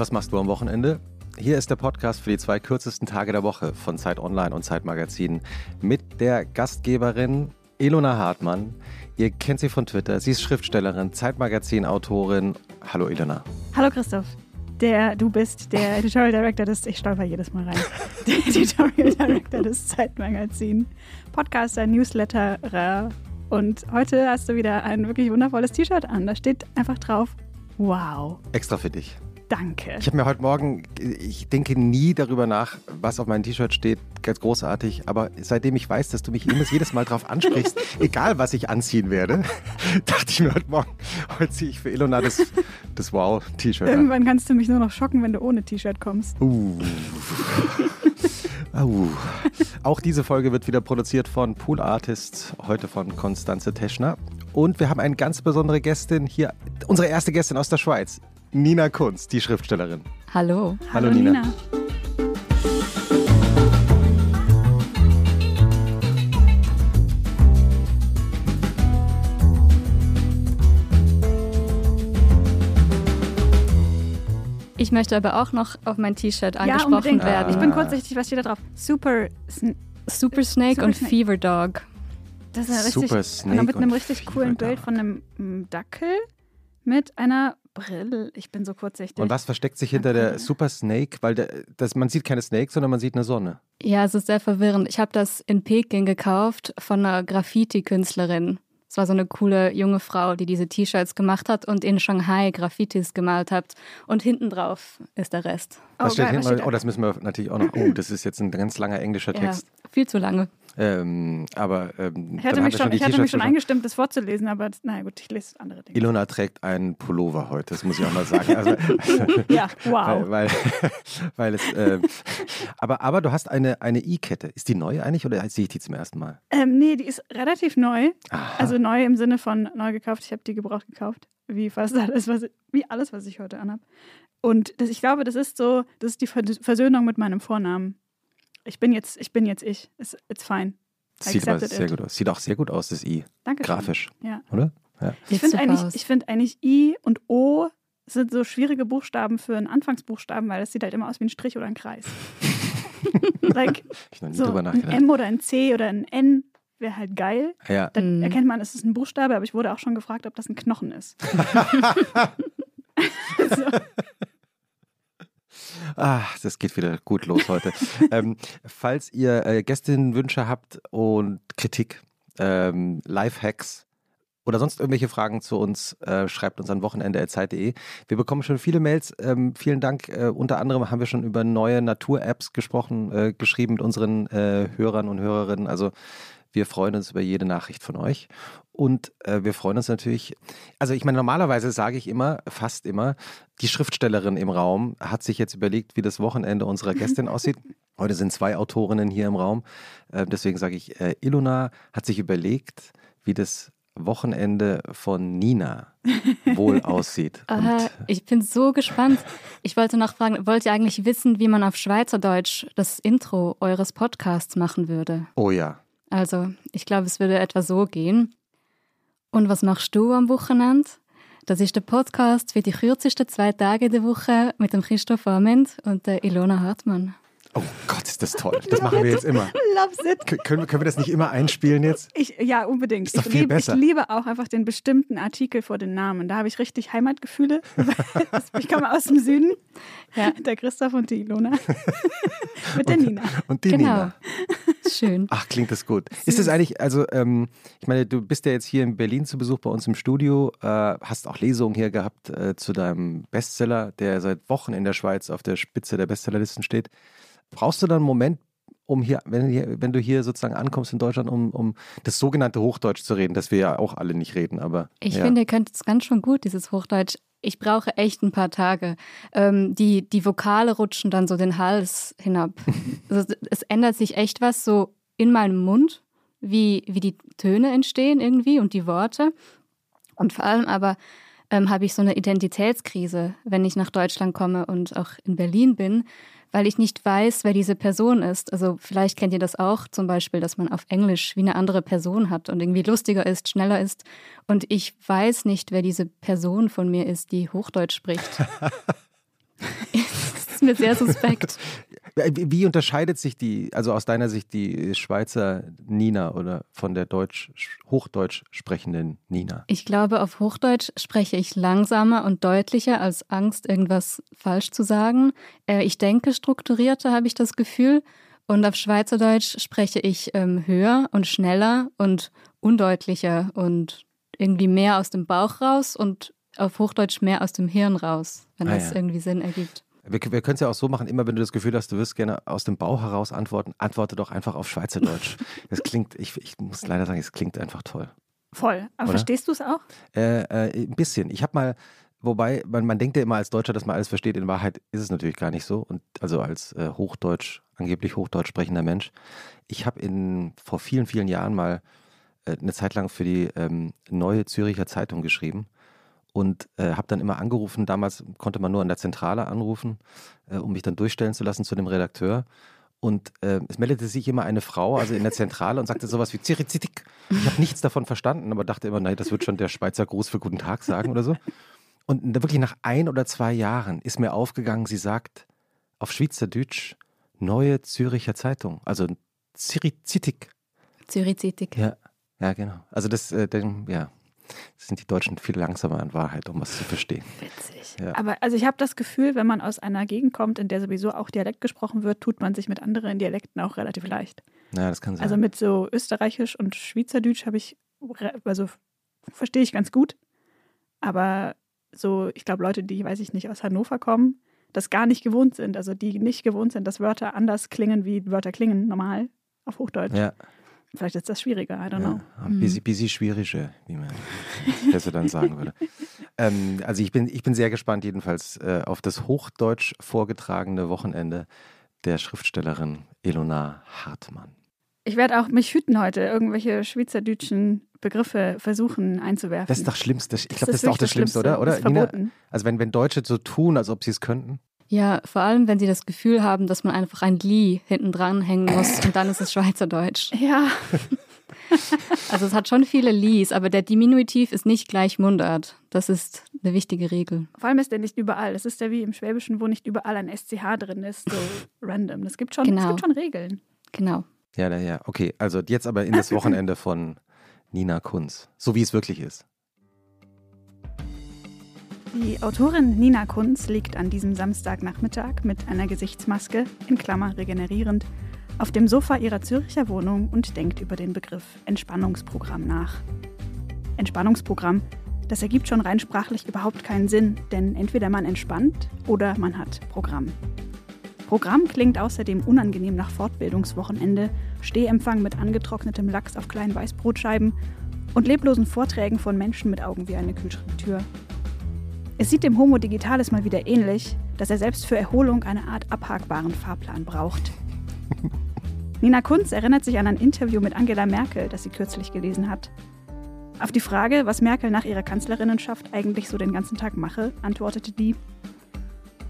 was machst du am Wochenende? Hier ist der Podcast für die zwei kürzesten Tage der Woche von Zeit Online und Zeit Magazin mit der Gastgeberin Ilona Hartmann. Ihr kennt sie von Twitter. Sie ist Schriftstellerin, Zeitmagazin-Autorin. Hallo Ilona. Hallo Christoph. Der du bist der Editorial Director des, ich stolper jedes Mal rein, der Editorial Director des Zeitmagazin, Podcaster, Newsletterer. Und heute hast du wieder ein wirklich wundervolles T-Shirt an. Da steht einfach drauf, wow. Extra für dich. Danke. Ich habe mir heute Morgen, ich denke nie darüber nach, was auf meinem T-Shirt steht, ganz großartig, aber seitdem ich weiß, dass du mich jedes Mal darauf ansprichst, egal was ich anziehen werde, dachte ich mir heute Morgen, heute ziehe ich für Ilona das, das Wow-T-Shirt an. Irgendwann kannst du mich nur noch schocken, wenn du ohne T-Shirt kommst. Uh. uh. Auch diese Folge wird wieder produziert von Pool Artists, heute von Konstanze Teschner. Und wir haben eine ganz besondere Gästin hier, unsere erste Gästin aus der Schweiz, Nina Kunz, die Schriftstellerin. Hallo. Hallo, Hallo Nina. Nina. Ich möchte aber auch noch auf mein T-Shirt angesprochen ja, unbedingt. werden. Ich bin kurzsichtig, was steht da drauf? Super, Sn Super Snake Super und Snake. Fever Dog. Das ist ja richtig, Snake mit einem richtig coolen Bild von einem Dackel mit einer Brille. Ich bin so kurzsichtig. Und was versteckt sich hinter der Super Snake? Weil der, das, man sieht keine Snake, sondern man sieht eine Sonne. Ja, es ist sehr verwirrend. Ich habe das in Peking gekauft von einer Graffiti-Künstlerin. Es war so eine coole junge Frau, die diese T-Shirts gemacht hat und in Shanghai Graffitis gemalt hat. Und hinten drauf ist der Rest. Was oh, steht hinten? Oh, das müssen wir natürlich auch noch. Oh, das ist jetzt ein ganz langer englischer Text. Ja, viel zu lange. Ähm, aber ähm, ich hatte mich schon, ich hatte mich schon eingestimmt, das vorzulesen, aber naja gut, ich lese andere Dinge. Ilona trägt einen Pullover heute, das muss ich auch mal sagen. Also, ja, wow. Weil, weil, weil es, äh, aber, aber du hast eine, eine I-Kette. Ist die neu eigentlich oder sehe ich die zum ersten Mal? Ähm, nee, die ist relativ neu. Aha. Also neu im Sinne von neu gekauft. Ich habe die gebraucht gekauft. Wie fast alles, was, wie alles, was ich heute anhabe. Und das, ich glaube, das ist so, das ist die Versöhnung mit meinem Vornamen ich bin jetzt, ich bin jetzt ich. It's, it's fine. Sieht aber sehr it. gut aus. Sieht auch sehr gut aus, das I. Danke. Grafisch. Ja. Oder? Ja. Ich finde eigentlich, find eigentlich I und O sind so schwierige Buchstaben für einen Anfangsbuchstaben, weil das sieht halt immer aus wie ein Strich oder ein Kreis. like, ich noch nie so drüber nachgedacht. Ein M oder ein C oder ein N wäre halt geil. Ja. Dann mhm. erkennt man, es ist ein Buchstabe, aber ich wurde auch schon gefragt, ob das ein Knochen ist. so. Ah, das geht wieder gut los heute. ähm, falls ihr äh, Gästinnenwünsche habt und Kritik, ähm, Lifehacks oder sonst irgendwelche Fragen zu uns, äh, schreibt uns an wochenende.zeit.de. Wir bekommen schon viele Mails. Ähm, vielen Dank. Äh, unter anderem haben wir schon über neue Natur-Apps gesprochen, äh, geschrieben mit unseren äh, Hörern und Hörerinnen. Also wir freuen uns über jede Nachricht von euch. Und äh, wir freuen uns natürlich, also ich meine, normalerweise sage ich immer, fast immer, die Schriftstellerin im Raum hat sich jetzt überlegt, wie das Wochenende unserer Gästin aussieht. Heute sind zwei Autorinnen hier im Raum. Äh, deswegen sage ich, äh, Ilona hat sich überlegt, wie das Wochenende von Nina wohl aussieht. Aha, ich bin so gespannt. Ich wollte noch fragen, wollt ihr eigentlich wissen, wie man auf Schweizerdeutsch das Intro eures Podcasts machen würde? Oh ja. Also, ich glaube, es würde etwa so gehen. Und was machst du am Wochenende? Das ist der Podcast für die kürzesten zwei Tage der Woche mit dem Christoph Arment und der Ilona Hartmann. Oh Gott, ist das toll. Das machen wir jetzt immer. Loves it. Können, können wir das nicht immer einspielen jetzt? Ich, ja, unbedingt. Ist doch ich, viel lieb, besser. ich liebe auch einfach den bestimmten Artikel vor den Namen. Da habe ich richtig Heimatgefühle. ich komme aus dem Süden. Ja. Der Christoph und die Ilona. Mit der und, Nina. Und die genau. Nina. Schön. Ach, klingt das gut. Süß. Ist das eigentlich, also ähm, ich meine, du bist ja jetzt hier in Berlin zu Besuch bei uns im Studio, äh, hast auch Lesungen hier gehabt äh, zu deinem Bestseller, der seit Wochen in der Schweiz auf der Spitze der Bestsellerlisten steht. Brauchst du dann einen Moment, um hier, wenn, hier, wenn du hier sozusagen ankommst in Deutschland, um, um das sogenannte Hochdeutsch zu reden, das wir ja auch alle nicht reden, aber. Ich ja. finde, ihr könnt es ganz schon gut, dieses Hochdeutsch. Ich brauche echt ein paar Tage. Ähm, die, die Vokale rutschen dann so den Hals hinab. also, es ändert sich echt was so in meinem Mund, wie, wie die Töne entstehen irgendwie und die Worte. Und vor allem aber ähm, habe ich so eine Identitätskrise, wenn ich nach Deutschland komme und auch in Berlin bin, weil ich nicht weiß, wer diese Person ist. Also vielleicht kennt ihr das auch zum Beispiel, dass man auf Englisch wie eine andere Person hat und irgendwie lustiger ist, schneller ist. Und ich weiß nicht, wer diese Person von mir ist, die Hochdeutsch spricht. ist mir sehr suspekt. Wie, wie unterscheidet sich die, also aus deiner Sicht, die Schweizer Nina oder von der Deutsch, Hochdeutsch sprechenden Nina? Ich glaube, auf Hochdeutsch spreche ich langsamer und deutlicher als Angst, irgendwas falsch zu sagen. Äh, ich denke strukturierter, habe ich das Gefühl. Und auf Schweizerdeutsch spreche ich ähm, höher und schneller und undeutlicher und irgendwie mehr aus dem Bauch raus und auf Hochdeutsch mehr aus dem Hirn raus, wenn ah, das ja. irgendwie Sinn ergibt. Wir, wir können es ja auch so machen, immer wenn du das Gefühl hast, du wirst gerne aus dem Bauch heraus antworten, antworte doch einfach auf Schweizerdeutsch. Das klingt, ich, ich muss leider sagen, es klingt einfach toll. Voll. Aber Oder? verstehst du es auch? Äh, äh, ein bisschen. Ich habe mal, wobei, man, man denkt ja immer als Deutscher, dass man alles versteht. In Wahrheit ist es natürlich gar nicht so. Und also als äh, Hochdeutsch, angeblich Hochdeutsch sprechender Mensch. Ich habe in vor vielen, vielen Jahren mal äh, eine Zeit lang für die ähm, neue Züricher Zeitung geschrieben und äh, habe dann immer angerufen. Damals konnte man nur an der Zentrale anrufen, äh, um mich dann durchstellen zu lassen zu dem Redakteur. Und äh, es meldete sich immer eine Frau, also in der Zentrale, und sagte sowas wie Zirizitik. Ich habe nichts davon verstanden, aber dachte immer, nein, das wird schon der Schweizer Gruß für Guten Tag sagen oder so. Und wirklich nach ein oder zwei Jahren ist mir aufgegangen, sie sagt auf Schweizerdeutsch Neue Züricher Zeitung, also Zirizitik. Zirizitik. Ja, ja, genau. Also das, äh, ja, sind die Deutschen viel langsamer in Wahrheit, um was zu verstehen. Witzig. Ja. Aber also ich habe das Gefühl, wenn man aus einer Gegend kommt, in der sowieso auch Dialekt gesprochen wird, tut man sich mit anderen Dialekten auch relativ leicht. Ja, das kann sein. Also mit so Österreichisch und Schweizerdeutsch habe ich, also verstehe ich ganz gut. Aber so, ich glaube, Leute, die, weiß ich nicht, aus Hannover kommen, das gar nicht gewohnt sind, also die nicht gewohnt sind, dass Wörter anders klingen, wie Wörter klingen normal auf Hochdeutsch. Ja. Vielleicht ist das schwieriger, I don't know. Ja, ein bisschen, bisschen schwieriger, wie man besser dann sagen würde. Ähm, also ich bin, ich bin sehr gespannt jedenfalls äh, auf das hochdeutsch vorgetragene Wochenende der Schriftstellerin Elona Hartmann. Ich werde auch mich hüten heute, irgendwelche schweizerdeutschen Begriffe versuchen einzuwerfen. Das ist doch Schlimmste. Ich glaube, das, das, ist auch das Schlimmste, Schlimmste, oder? oder? Nina, also wenn, wenn Deutsche so tun, als ob sie es könnten. Ja, vor allem, wenn sie das Gefühl haben, dass man einfach ein Li hinten dran hängen muss und dann ist es Schweizerdeutsch. Ja. Also es hat schon viele Lis, aber der Diminutiv ist nicht gleich Mundart. Das ist eine wichtige Regel. Vor allem ist der nicht überall. Das ist ja wie im Schwäbischen, wo nicht überall ein SCH drin ist, so random. Es gibt schon, genau. es gibt schon Regeln. Genau. Ja, ja, okay. Also jetzt aber in das Wochenende von Nina Kunz, so wie es wirklich ist. Die Autorin Nina Kunz liegt an diesem Samstagnachmittag mit einer Gesichtsmaske, in Klammer regenerierend, auf dem Sofa ihrer Zürcher Wohnung und denkt über den Begriff Entspannungsprogramm nach. Entspannungsprogramm, das ergibt schon rein sprachlich überhaupt keinen Sinn, denn entweder man entspannt oder man hat Programm. Programm klingt außerdem unangenehm nach Fortbildungswochenende, Stehempfang mit angetrocknetem Lachs auf kleinen Weißbrotscheiben und leblosen Vorträgen von Menschen mit Augen wie eine Kühlschranktür. Es sieht dem Homo Digitalis mal wieder ähnlich, dass er selbst für Erholung eine Art abhakbaren Fahrplan braucht. Nina Kunz erinnert sich an ein Interview mit Angela Merkel, das sie kürzlich gelesen hat. Auf die Frage, was Merkel nach ihrer Kanzlerinnenschaft eigentlich so den ganzen Tag mache, antwortete die: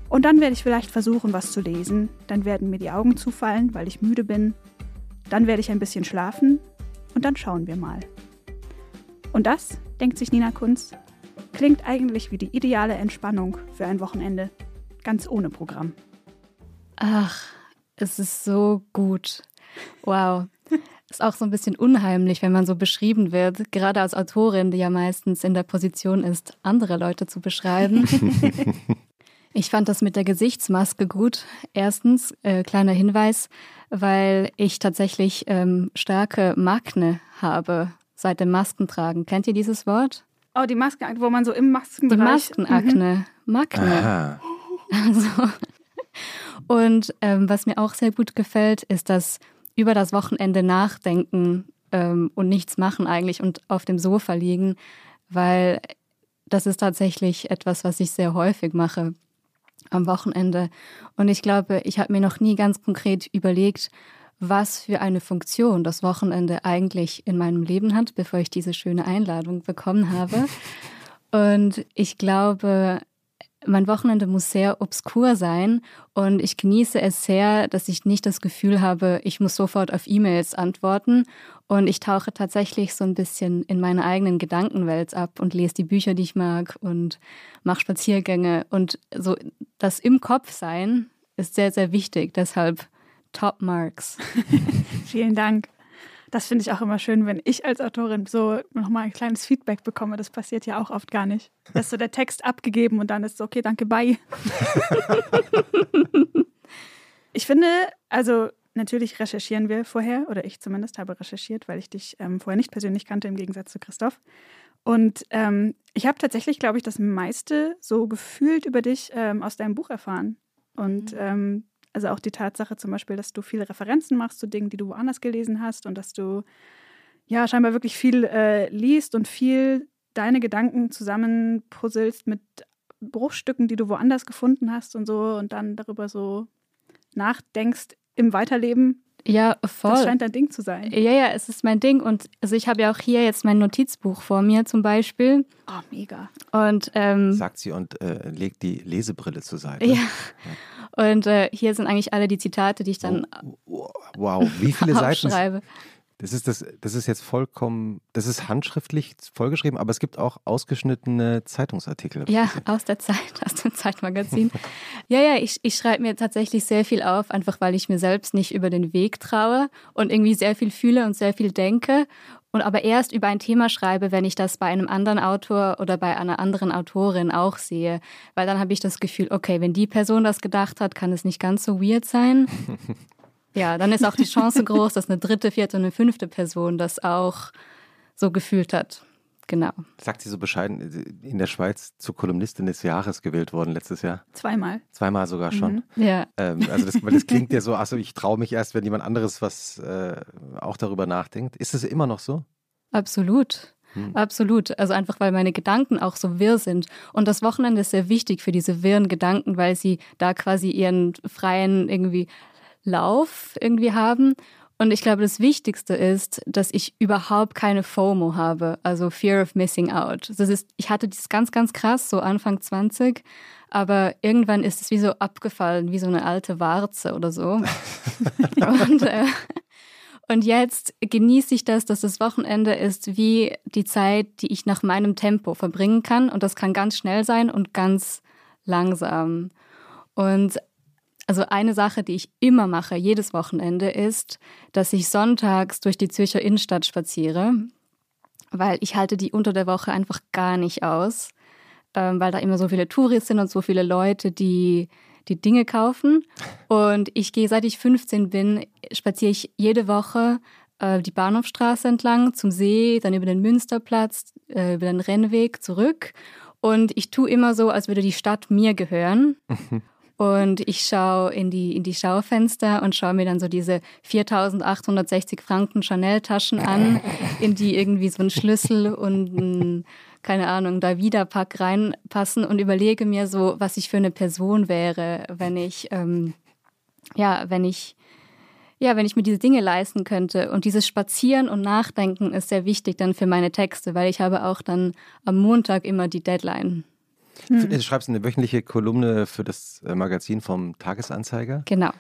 Und dann werde ich vielleicht versuchen, was zu lesen, dann werden mir die Augen zufallen, weil ich müde bin, dann werde ich ein bisschen schlafen und dann schauen wir mal. Und das, denkt sich Nina Kunz, Klingt eigentlich wie die ideale Entspannung für ein Wochenende, ganz ohne Programm. Ach, es ist so gut. Wow. Ist auch so ein bisschen unheimlich, wenn man so beschrieben wird, gerade als Autorin, die ja meistens in der Position ist, andere Leute zu beschreiben. ich fand das mit der Gesichtsmaske gut. Erstens, äh, kleiner Hinweis, weil ich tatsächlich ähm, starke Makne habe seit dem Maskentragen. Kennt ihr dieses Wort? Oh, die Maskenakne, wo man so im Maskenbereich... Die Maskenakne. Mhm. Makne. Also, und ähm, was mir auch sehr gut gefällt, ist das über das Wochenende nachdenken ähm, und nichts machen eigentlich und auf dem Sofa liegen, weil das ist tatsächlich etwas, was ich sehr häufig mache am Wochenende. Und ich glaube, ich habe mir noch nie ganz konkret überlegt, was für eine Funktion das Wochenende eigentlich in meinem Leben hat, bevor ich diese schöne Einladung bekommen habe. Und ich glaube, mein Wochenende muss sehr obskur sein und ich genieße es sehr, dass ich nicht das Gefühl habe, ich muss sofort auf E-Mails antworten und ich tauche tatsächlich so ein bisschen in meine eigenen Gedankenwelt ab und lese die Bücher, die ich mag und mache Spaziergänge und so das im Kopf sein ist sehr, sehr wichtig. Deshalb Top Marks. Vielen Dank. Das finde ich auch immer schön, wenn ich als Autorin so nochmal ein kleines Feedback bekomme. Das passiert ja auch oft gar nicht. Da ist so der Text abgegeben und dann ist so, okay, danke, bye. ich finde, also natürlich recherchieren wir vorher, oder ich zumindest habe recherchiert, weil ich dich ähm, vorher nicht persönlich kannte, im Gegensatz zu Christoph. Und ähm, ich habe tatsächlich, glaube ich, das meiste so gefühlt über dich ähm, aus deinem Buch erfahren. Und mhm. Also auch die Tatsache zum Beispiel, dass du viele Referenzen machst zu Dingen, die du woanders gelesen hast und dass du ja scheinbar wirklich viel äh, liest und viel deine Gedanken zusammenpuzzelst mit Bruchstücken, die du woanders gefunden hast und so und dann darüber so nachdenkst im Weiterleben. Ja, voll. Das scheint dein Ding zu sein. Ja, ja, es ist mein Ding. Und also ich habe ja auch hier jetzt mein Notizbuch vor mir zum Beispiel. Oh, mega. Und ähm, sagt sie und äh, legt die Lesebrille zur Seite. Ja. ja. Und äh, hier sind eigentlich alle die Zitate, die ich dann. Oh, wow, wie viele Seiten? Das ist, das, das ist jetzt vollkommen, das ist handschriftlich vollgeschrieben, aber es gibt auch ausgeschnittene Zeitungsartikel. Ja, aus der Zeit, aus dem Zeitmagazin. ja, ja, ich, ich schreibe mir tatsächlich sehr viel auf, einfach weil ich mir selbst nicht über den Weg traue und irgendwie sehr viel fühle und sehr viel denke und aber erst über ein Thema schreibe, wenn ich das bei einem anderen Autor oder bei einer anderen Autorin auch sehe. Weil dann habe ich das Gefühl, okay, wenn die Person das gedacht hat, kann es nicht ganz so weird sein. ja, dann ist auch die Chance groß, dass eine dritte, vierte und eine fünfte Person das auch so gefühlt hat. Genau. Sagt sie so bescheiden, in der Schweiz zur Kolumnistin des Jahres gewählt worden letztes Jahr. Zweimal. Zweimal sogar schon. Mhm. Ja. Ähm, also das, das, klingt ja so, achso, ich traue mich erst, wenn jemand anderes was äh, auch darüber nachdenkt. Ist es immer noch so? Absolut. Hm. Absolut. Also einfach, weil meine Gedanken auch so wirr sind. Und das Wochenende ist sehr wichtig für diese wirren Gedanken, weil sie da quasi ihren freien irgendwie Lauf irgendwie haben. Und ich glaube, das Wichtigste ist, dass ich überhaupt keine FOMO habe, also Fear of Missing Out. Das ist, ich hatte das ganz, ganz krass, so Anfang 20, aber irgendwann ist es wie so abgefallen, wie so eine alte Warze oder so. und, äh, und jetzt genieße ich das, dass das Wochenende ist wie die Zeit, die ich nach meinem Tempo verbringen kann. Und das kann ganz schnell sein und ganz langsam. Und also eine Sache, die ich immer mache, jedes Wochenende, ist, dass ich sonntags durch die Zürcher Innenstadt spaziere, weil ich halte die unter der Woche einfach gar nicht aus, ähm, weil da immer so viele Touristen sind und so viele Leute, die die Dinge kaufen. Und ich gehe, seit ich 15 bin, spaziere ich jede Woche äh, die Bahnhofstraße entlang zum See, dann über den Münsterplatz, äh, über den Rennweg zurück. Und ich tue immer so, als würde die Stadt mir gehören. Und ich schaue in die, in die Schaufenster und schaue mir dann so diese 4860 Franken Chanel-Taschen an, in die irgendwie so ein Schlüssel und ein, keine Ahnung, Davida-Pack reinpassen und überlege mir so, was ich für eine Person wäre, wenn ich, ähm, ja, wenn ich, ja, wenn ich mir diese Dinge leisten könnte. Und dieses Spazieren und Nachdenken ist sehr wichtig dann für meine Texte, weil ich habe auch dann am Montag immer die Deadline. Hm. Du schreibst eine wöchentliche Kolumne für das äh, Magazin vom Tagesanzeiger. Genau.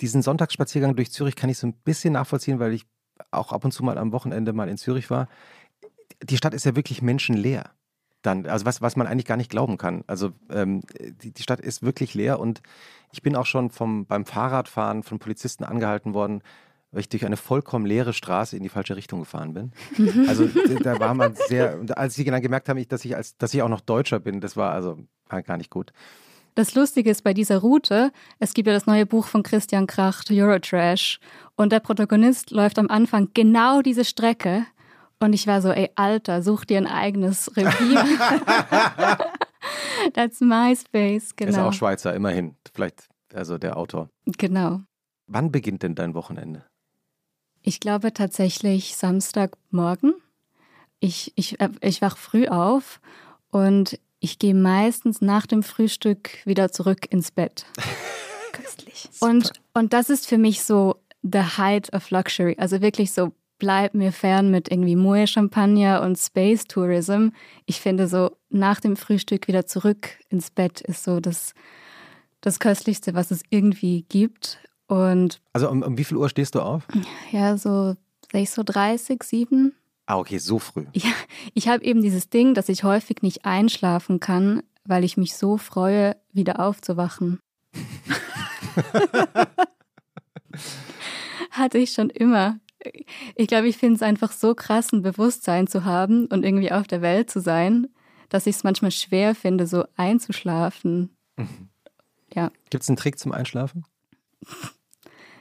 Diesen Sonntagsspaziergang durch Zürich kann ich so ein bisschen nachvollziehen, weil ich auch ab und zu mal am Wochenende mal in Zürich war. Die Stadt ist ja wirklich menschenleer. Dann, also was, was man eigentlich gar nicht glauben kann. Also ähm, die, die Stadt ist wirklich leer und ich bin auch schon vom, beim Fahrradfahren von Polizisten angehalten worden, weil ich durch eine vollkommen leere Straße in die falsche Richtung gefahren bin. Mhm. Also da war man sehr, als sie dann gemerkt haben, dass ich, als, dass ich auch noch Deutscher bin, das war also war gar nicht gut. Das Lustige ist bei dieser Route, es gibt ja das neue Buch von Christian Kracht, Eurotrash, und der Protagonist läuft am Anfang genau diese Strecke. Und ich war so, ey, Alter, such dir ein eigenes Revier. That's my space, genau. Ist auch Schweizer, immerhin. Vielleicht, also der Autor. Genau. Wann beginnt denn dein Wochenende? Ich glaube tatsächlich Samstagmorgen. Ich, ich, äh, ich wach früh auf und ich gehe meistens nach dem Frühstück wieder zurück ins Bett. Köstlich. Und, und das ist für mich so the height of luxury. Also wirklich so, bleib mir fern mit irgendwie Moe Champagner und Space Tourism. Ich finde so, nach dem Frühstück wieder zurück ins Bett ist so das, das Köstlichste, was es irgendwie gibt. Und also um, um wie viel Uhr stehst du auf? Ja, so 6.30 Uhr, 7 Ah, okay, so früh. Ja, ich habe eben dieses Ding, dass ich häufig nicht einschlafen kann, weil ich mich so freue, wieder aufzuwachen. Hatte ich schon immer. Ich glaube, ich finde es einfach so krass, ein Bewusstsein zu haben und irgendwie auf der Welt zu sein, dass ich es manchmal schwer finde, so einzuschlafen. Mhm. Ja. Gibt es einen Trick zum Einschlafen?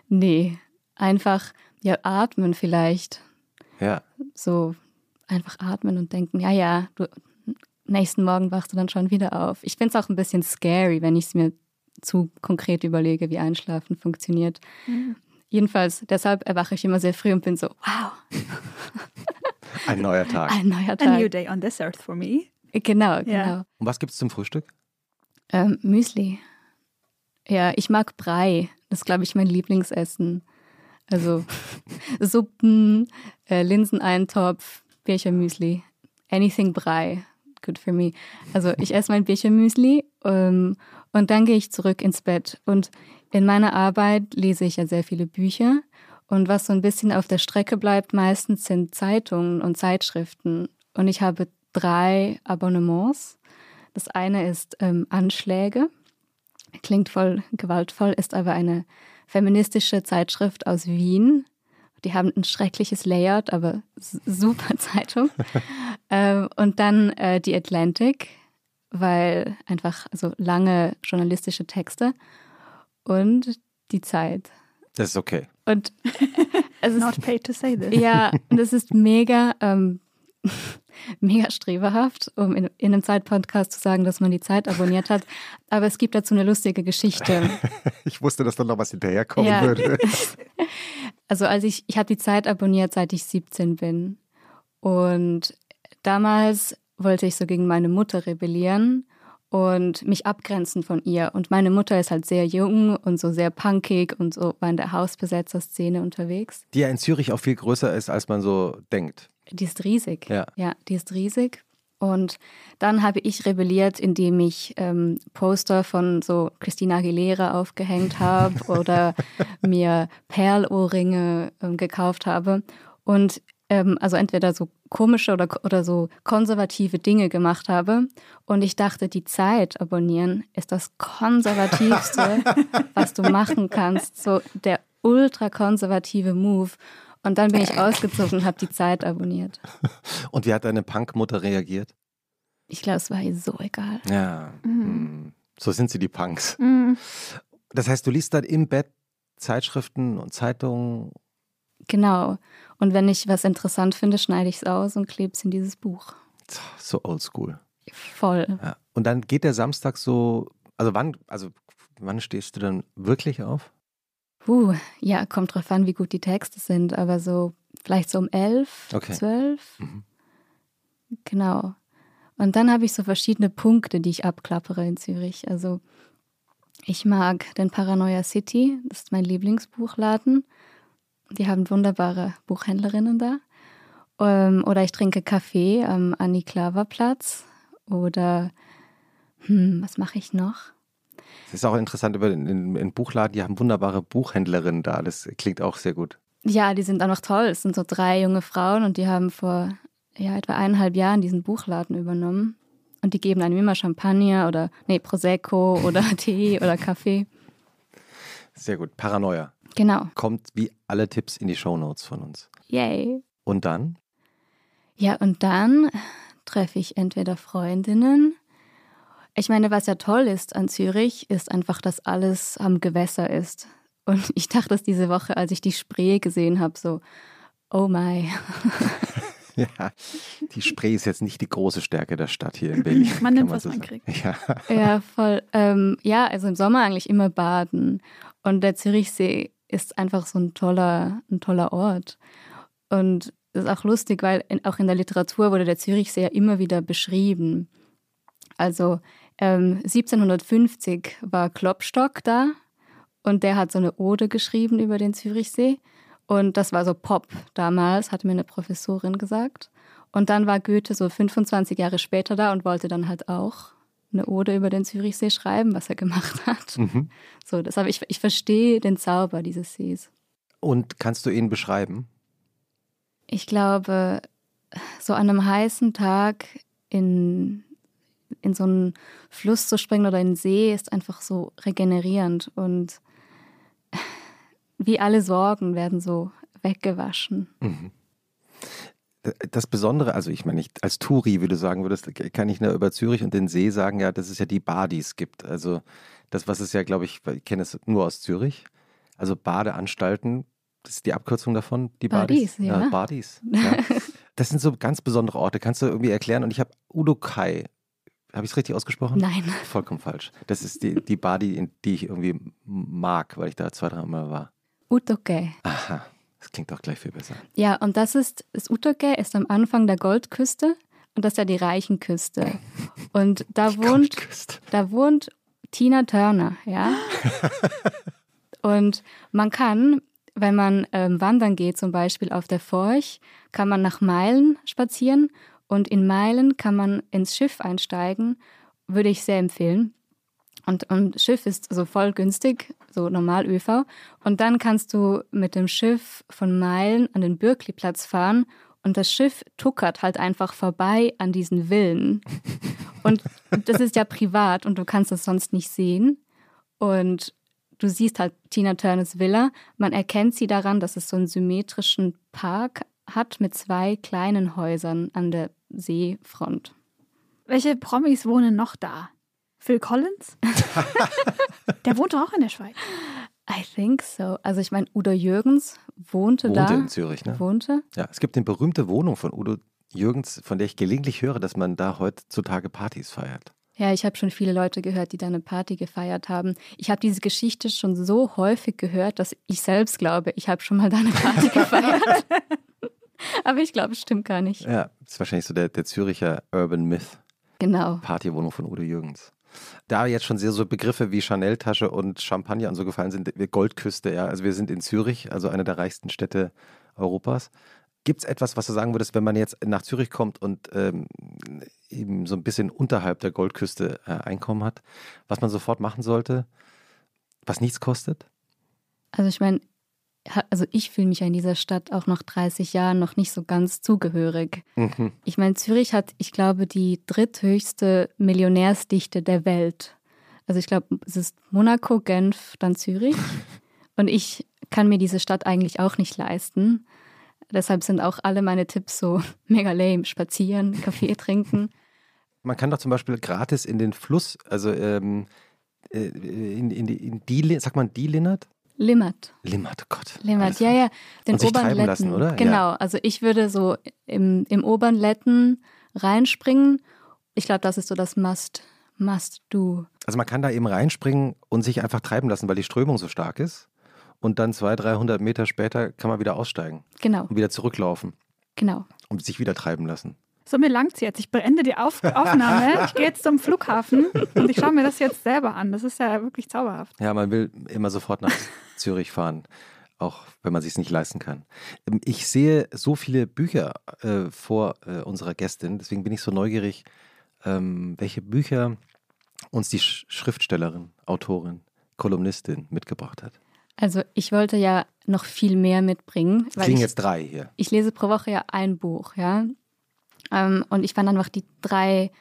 Nee, einfach ja atmen vielleicht. Ja. So einfach atmen und denken, ja, ja, du, nächsten Morgen wachst du dann schon wieder auf. Ich finde es auch ein bisschen scary, wenn ich es mir zu konkret überlege, wie Einschlafen funktioniert. Mhm. Jedenfalls, deshalb erwache ich immer sehr früh und bin so, wow. Ein neuer Tag. Ein neuer Tag. A new day on this earth for me. Genau, genau. Ja. Und was gibt es zum Frühstück? Ähm, Müsli. Ja, ich mag Brei. Das ist, glaube ich, mein Lieblingsessen. Also Suppen, äh, Linseneintopf, Birchermüsli. Anything Brei. Good for me. Also ich esse mein Birchermüsli ähm, und dann gehe ich zurück ins Bett. Und in meiner Arbeit lese ich ja sehr viele Bücher. Und was so ein bisschen auf der Strecke bleibt, meistens sind Zeitungen und Zeitschriften. Und ich habe drei Abonnements. Das eine ist ähm, Anschläge. Klingt voll gewaltvoll, ist aber eine feministische Zeitschrift aus Wien. Die haben ein schreckliches Layout, aber super Zeitung. ähm, und dann äh, die Atlantic, weil einfach so lange journalistische Texte. Und die Zeit. Das ist okay. Und es ist, Not paid to say this. ja, und es ist mega ähm, mega streberhaft, um in, in einem Zeitpodcast zu sagen, dass man die Zeit abonniert hat. Aber es gibt dazu eine lustige Geschichte. ich wusste, dass da noch was hinterherkommen ja. würde. also als ich, ich habe die Zeit abonniert, seit ich 17 bin. Und damals wollte ich so gegen meine Mutter rebellieren und mich abgrenzen von ihr. Und meine Mutter ist halt sehr jung und so sehr punkig und so war in der Hausbesetzer-Szene unterwegs. Die ja in Zürich auch viel größer ist, als man so denkt. Die ist riesig. Ja. Ja, die ist riesig. Und dann habe ich rebelliert, indem ich ähm, Poster von so Christina Aguilera aufgehängt habe oder mir Perlohrringe ähm, gekauft habe. Und ähm, also entweder so komische oder, oder so konservative Dinge gemacht habe. Und ich dachte, die Zeit abonnieren ist das konservativste, was du machen kannst. So der ultrakonservative Move. Und dann bin ich ausgezogen und habe die Zeit abonniert. Und wie hat deine Punkmutter reagiert? Ich glaube, es war ihr so egal. Ja, mhm. Hm. so sind sie die Punks. Mhm. Das heißt, du liest dann im Bett Zeitschriften und Zeitungen. Genau. Und wenn ich was interessant finde, schneide ich es aus und klebe es in dieses Buch. So oldschool. Voll. Ja. Und dann geht der Samstag so, also wann, also wann stehst du dann wirklich auf? Uh, ja, kommt drauf an, wie gut die Texte sind, aber so vielleicht so um elf, okay. zwölf. Mhm. Genau. Und dann habe ich so verschiedene Punkte, die ich abklappere in Zürich. Also ich mag den Paranoia City, das ist mein Lieblingsbuchladen. Die haben wunderbare Buchhändlerinnen da. Ähm, oder ich trinke Kaffee am Annie-Klaver-Platz. Oder hm, was mache ich noch? Das ist auch interessant über den, den Buchladen, die haben wunderbare Buchhändlerinnen da. Das klingt auch sehr gut. Ja, die sind auch noch toll. Es sind so drei junge Frauen und die haben vor ja, etwa eineinhalb Jahren diesen Buchladen übernommen. Und die geben einem immer Champagner oder nee, Prosecco oder Tee oder Kaffee. Sehr gut. Paranoia. Genau. Kommt wie alle Tipps in die Shownotes von uns. Yay. Und dann? Ja, und dann treffe ich entweder Freundinnen ich meine, was ja toll ist an Zürich, ist einfach, dass alles am Gewässer ist. Und ich dachte das diese Woche, als ich die Spree gesehen habe, so, oh my. Ja, die Spree ist jetzt nicht die große Stärke der Stadt hier in Berlin. Man nimmt, man was so man kriegt. Ja, ja voll. Ähm, ja, also im Sommer eigentlich immer baden. Und der Zürichsee ist einfach so ein toller, ein toller Ort. Und es ist auch lustig, weil in, auch in der Literatur wurde der Zürichsee ja immer wieder beschrieben. Also ähm, 1750 war Klopstock da und der hat so eine Ode geschrieben über den Zürichsee. Und das war so Pop damals, hat mir eine Professorin gesagt. Und dann war Goethe so 25 Jahre später da und wollte dann halt auch eine Ode über den Zürichsee schreiben, was er gemacht hat. Mhm. So, deshalb ich, ich verstehe den Zauber dieses Sees. Und kannst du ihn beschreiben? Ich glaube, so an einem heißen Tag in in so einen Fluss zu springen oder in den See ist einfach so regenerierend. Und wie alle Sorgen werden so weggewaschen. Mhm. Das Besondere, also ich meine, nicht als Touri, wie du sagen würdest, kann ich nur über Zürich und den See sagen, ja, dass es ja die Badis gibt. Also das, was es ja, glaube ich, ich kenne es nur aus Zürich. Also Badeanstalten, das ist die Abkürzung davon, die Badis. Badis, ja. ja Badis. Ja. Das sind so ganz besondere Orte. Kannst du irgendwie erklären? Und ich habe Udo Kai. Habe ich es richtig ausgesprochen? Nein. Vollkommen falsch. Das ist die, die Badi, die ich irgendwie mag, weil ich da zwei, drei Mal war. Utoke. Aha. Das klingt doch gleich viel besser. Ja, und das ist, das Utoke ist am Anfang der Goldküste und das ist ja die Reichenküste. Und da Die wohnt, Goldküste. da wohnt Tina Turner, ja. und man kann, wenn man ähm, wandern geht, zum Beispiel auf der Forch, kann man nach Meilen spazieren und in Meilen kann man ins Schiff einsteigen, würde ich sehr empfehlen. Und, und Schiff ist so voll günstig, so normal ÖV. Und dann kannst du mit dem Schiff von Meilen an den Bürkliplatz fahren und das Schiff tuckert halt einfach vorbei an diesen Villen. Und das ist ja privat und du kannst das sonst nicht sehen. Und du siehst halt Tina Turners Villa. Man erkennt sie daran, dass es so einen symmetrischen Park hat mit zwei kleinen Häusern an der Seefront. Welche Promis wohnen noch da? Phil Collins? Der wohnt doch auch in der Schweiz. I think so. Also ich meine, Udo Jürgens wohnte, Wohnte da. in Zürich, ne? Wohnte. Ja, es gibt eine berühmte Wohnung von Udo Jürgens, von der ich gelegentlich höre, dass man da heutzutage Partys feiert. Ja, ich habe schon viele Leute gehört, die da eine Party gefeiert haben. Ich habe diese Geschichte schon so häufig gehört, dass ich selbst glaube, ich habe schon mal da eine Party gefeiert. Aber ich glaube, es stimmt gar nicht. Ja, das ist wahrscheinlich so der, der Züricher Urban Myth. Genau. Partywohnung von Udo Jürgens. Da jetzt schon sehr so Begriffe wie Chanel-Tasche und Champagner und so gefallen sind, Goldküste, ja. Also wir sind in Zürich, also eine der reichsten Städte Europas. Gibt es etwas, was du sagen würdest, wenn man jetzt nach Zürich kommt und ähm, eben so ein bisschen unterhalb der Goldküste äh, Einkommen hat, was man sofort machen sollte, was nichts kostet? Also ich meine, also ich fühle mich ja in dieser Stadt auch nach 30 Jahren noch nicht so ganz zugehörig. Mhm. Ich meine, Zürich hat, ich glaube, die dritthöchste Millionärsdichte der Welt. Also ich glaube, es ist Monaco, Genf, dann Zürich. Und ich kann mir diese Stadt eigentlich auch nicht leisten. Deshalb sind auch alle meine Tipps so mega lame. Spazieren, Kaffee trinken. Man kann doch zum Beispiel gratis in den Fluss, also ähm, äh, in, in, die, in die, sagt man die Linnert? Limmert. Limmert, oh Gott. Limmert, ja, ja. Den Und sich oberen Letten. lassen, oder? Genau. Also ich würde so im, im oberen Letten reinspringen. Ich glaube, das ist so das Must, Must do. Also man kann da eben reinspringen und sich einfach treiben lassen, weil die Strömung so stark ist. Und dann 200, 300 Meter später kann man wieder aussteigen Genau, und wieder zurücklaufen genau. und sich wieder treiben lassen. So, mir langt's jetzt. Ich beende die Auf Aufnahme. Ich gehe jetzt zum Flughafen und ich schaue mir das jetzt selber an. Das ist ja wirklich zauberhaft. Ja, man will immer sofort nach Zürich fahren, auch wenn man sich es nicht leisten kann. Ähm, Ich sehe so viele Bücher äh, vor äh, unserer Gästin, deswegen bin ich so neugierig, ähm, welche Bücher uns die Sch Schriftstellerin, Autorin, Kolumnistin mitgebracht hat. Also ich wollte ja noch viel mehr mitbringen, Es weil liegen ich, jetzt drei hier. ich lese pro Woche ja ein Buch, ja. Ähm, und ich fand einfach, die drei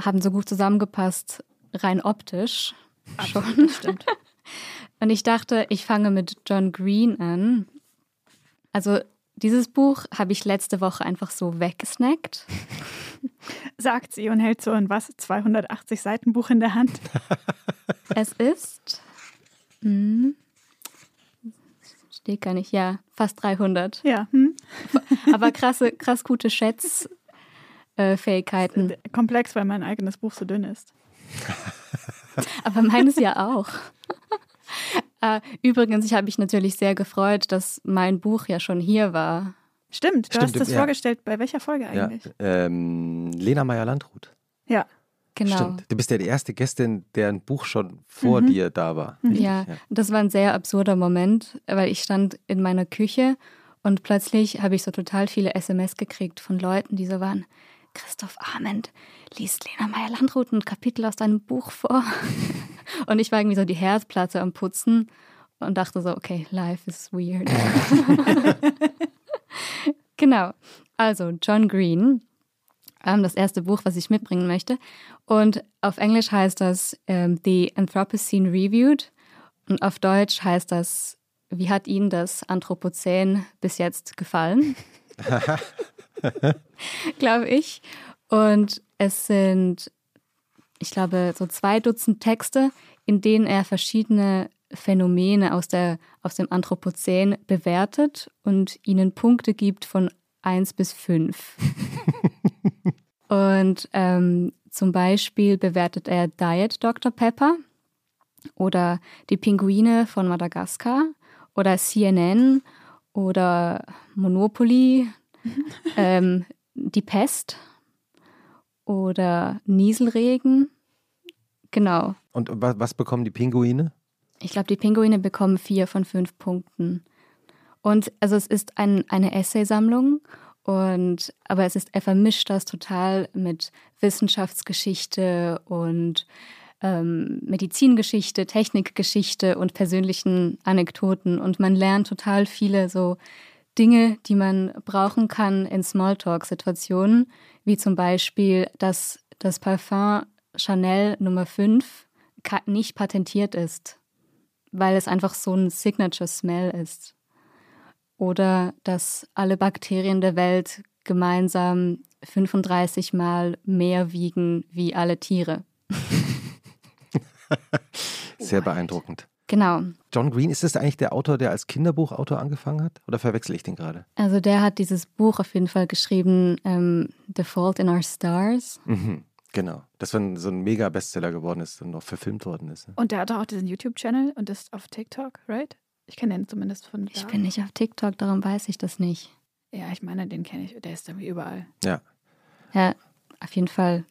haben so gut zusammengepasst, rein optisch schon. Stimmt. Und ich dachte, ich fange mit John Green an. Also dieses Buch habe ich letzte Woche einfach so weggesnackt. Sagt sie und hält so ein was? 280 Seiten Buch in der Hand. Es ist, hm, steht gar nicht, ja, fast 300. Ja. Hm? Aber krasse, krass gute Schätzfähigkeiten. Komplex, weil mein eigenes Buch so dünn ist. Aber meines ja auch. Äh, Übrigens, ich habe mich natürlich sehr gefreut, dass mein Buch ja schon hier war. Stimmt, du Stimmt, hast das ja. vorgestellt. Bei welcher Folge Ja, eigentlich? ähm, Lena Meyer-Landrut. Ja. Genau. Stimmt. Du bist ja die erste Gästin, deren Buch schon vor Mhm. dir da war. Richtig, Ja, das war ein sehr absurder Moment, weil ich stand in meiner Küche und plötzlich habe ich so total viele SMS gekriegt von Leuten, die so waren, Christoph Arment, liest Lena Meyer-Landrut ein Kapitel aus deinem Buch vor. Und ich war irgendwie so die Herzplatte am Putzen und dachte so, okay, life is weird. genau. Also, John Green, ähm, das erste Buch, was ich mitbringen möchte. Und auf Englisch heißt das ähm, The Anthropocene Reviewed und auf Deutsch heißt das wie hat Ihnen das Anthropozän bis jetzt gefallen? glaube ich. Und es sind, ich glaube, so zwei Dutzend Texte, in denen er verschiedene Phänomene aus, der, aus dem Anthropozän bewertet und ihnen Punkte gibt von 1 bis 5. und ähm, zum Beispiel bewertet er Diet Dr. Pepper oder die Pinguine von Madagaskar oder CNN oder Monopoly, ähm, die Pest oder Nieselregen. Genau. Und was, was bekommen die Pinguine? Ich glaube, die Pinguine bekommen vier von fünf Punkten. Und also es ist ein, eine Essaysammlung und aber es ist, er vermischt das total mit Wissenschaftsgeschichte und ähm, Medizingeschichte, Technikgeschichte und persönlichen Anekdoten. Und man lernt total viele so Dinge, die man brauchen kann in Smalltalk-Situationen, wie zum Beispiel, dass das Parfum Chanel Nummer 5 nicht patentiert ist, weil es einfach so ein Signature Smell ist. Oder dass alle Bakterien der Welt gemeinsam 35 Mal mehr wiegen wie alle Tiere. Sehr beeindruckend. Genau. John Green, ist das eigentlich der Autor, der als Kinderbuchautor angefangen hat? Oder verwechsel ich den gerade? Also der hat dieses Buch auf jeden Fall geschrieben, ähm, The Fault in Our Stars. Mhm, genau. Das war so ein mega Bestseller geworden ist und noch verfilmt worden ist. Und der hat auch diesen YouTube-Channel und ist auf TikTok, right? Ich kenne den zumindest von da. Ich bin nicht auf TikTok, darum weiß ich das nicht. Ja, ich meine, den kenne ich. Der ist irgendwie überall. Ja. Ja, auf jeden Fall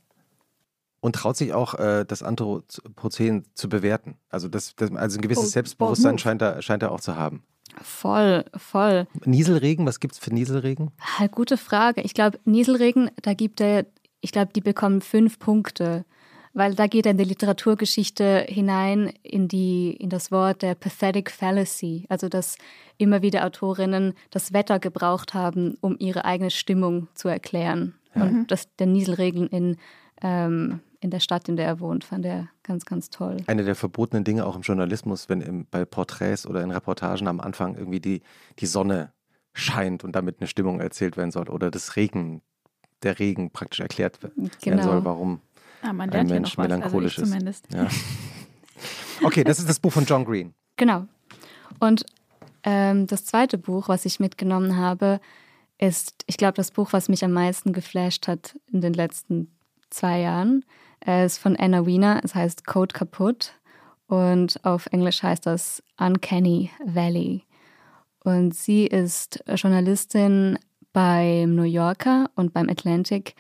und traut sich auch, äh, das Anthropozän zu bewerten. Also, das, das also ein gewisses Oh, Selbstbewusstsein bold scheint er, scheint er auch zu haben. voll, voll. Nieselregen, was gibt es für Nieselregen? Ah, Gute Frage. Ich glaube, Nieselregen, da gibt er, ich glaube, die bekommen fünf Punkte, weil da geht er in die Literaturgeschichte hinein in die in das Wort der pathetic fallacy, also dass immer wieder Autorinnen das Wetter gebraucht haben, um ihre eigene Stimmung zu erklären. Und das, der Nieselregen in ähm, in der Stadt, in der er wohnt, fand er ganz, ganz toll. Eine der verbotenen Dinge auch im Journalismus, wenn im, bei Porträts oder in Reportagen am Anfang irgendwie die, die Sonne scheint und damit eine Stimmung erzählt werden soll oder das Regen, der Regen praktisch erklärt werden Genau. soll, warum. Ah, man Ein Mensch noch was, melancholisch also ist. ich zumindest. Ja. Okay, das ist das Buch von John Green. Genau. Und ähm, das zweite Buch, was ich mitgenommen habe, ist, ich glaube, das Buch, was mich am meisten geflasht hat in den letzten zwei Jahren. Es ist von Anna Wiener. Es heißt Code kaputt. Und auf Englisch heißt das Uncanny Valley. Und sie ist Journalistin beim New Yorker und beim Atlantic.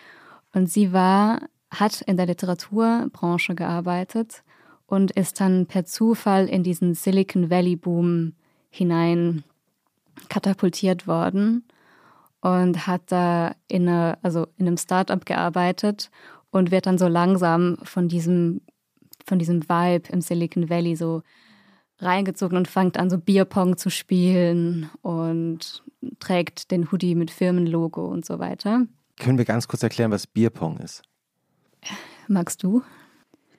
Und sie war, hat in der Literaturbranche gearbeitet und ist dann per Zufall in diesen Silicon Valley Boom hinein katapultiert worden und hat da in, einer, also in einem Startup gearbeitet und wird dann so langsam von diesem, von diesem Vibe im Silicon Valley so reingezogen und fängt an, so Bierpong zu spielen und trägt den Hoodie mit Firmenlogo und so weiter. Können wir ganz kurz erklären, was Bierpong ist? Magst du?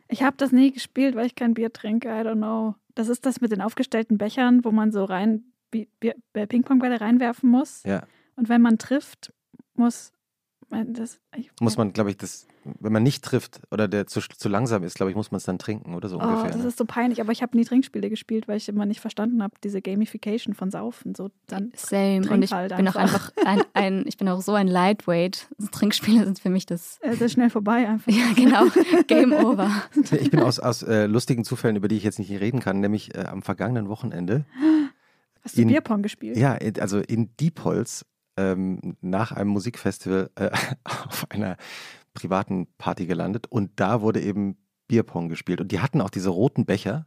Ich habe das nie gespielt, weil ich kein Bier trinke. I don't know. Das ist das mit den aufgestellten Bechern, wo man so rein äh, Ping-Pong-Bälle reinwerfen muss. Ja. Und wenn man trifft, muss das. Ich, Muss man, glaube ich, das, wenn man nicht trifft oder der zu, zu langsam ist, glaube ich, muss man es dann trinken oder so Oh, ungefähr. das ne? ist so peinlich, aber ich habe nie Trinkspiele gespielt, weil ich immer nicht verstanden habe, diese Gamification von Saufen. So dann Same. trink Und ich halt bin auch einfach. einfach ein, ein, ich bin auch so ein Lightweight. Trinkspiele sind für mich das. es ist schnell vorbei einfach. Ja, genau. Game over. Ich bin aus, aus äh, lustigen Zufällen, über die ich jetzt nicht reden kann, nämlich äh, am vergangenen Wochenende Hast du In- Bierpong gespielt? Ja, also in Diepholz ähm, nach einem Musikfestival äh, auf einer privaten Party gelandet und da wurde eben Bierpong gespielt. Und die hatten auch diese roten Becher,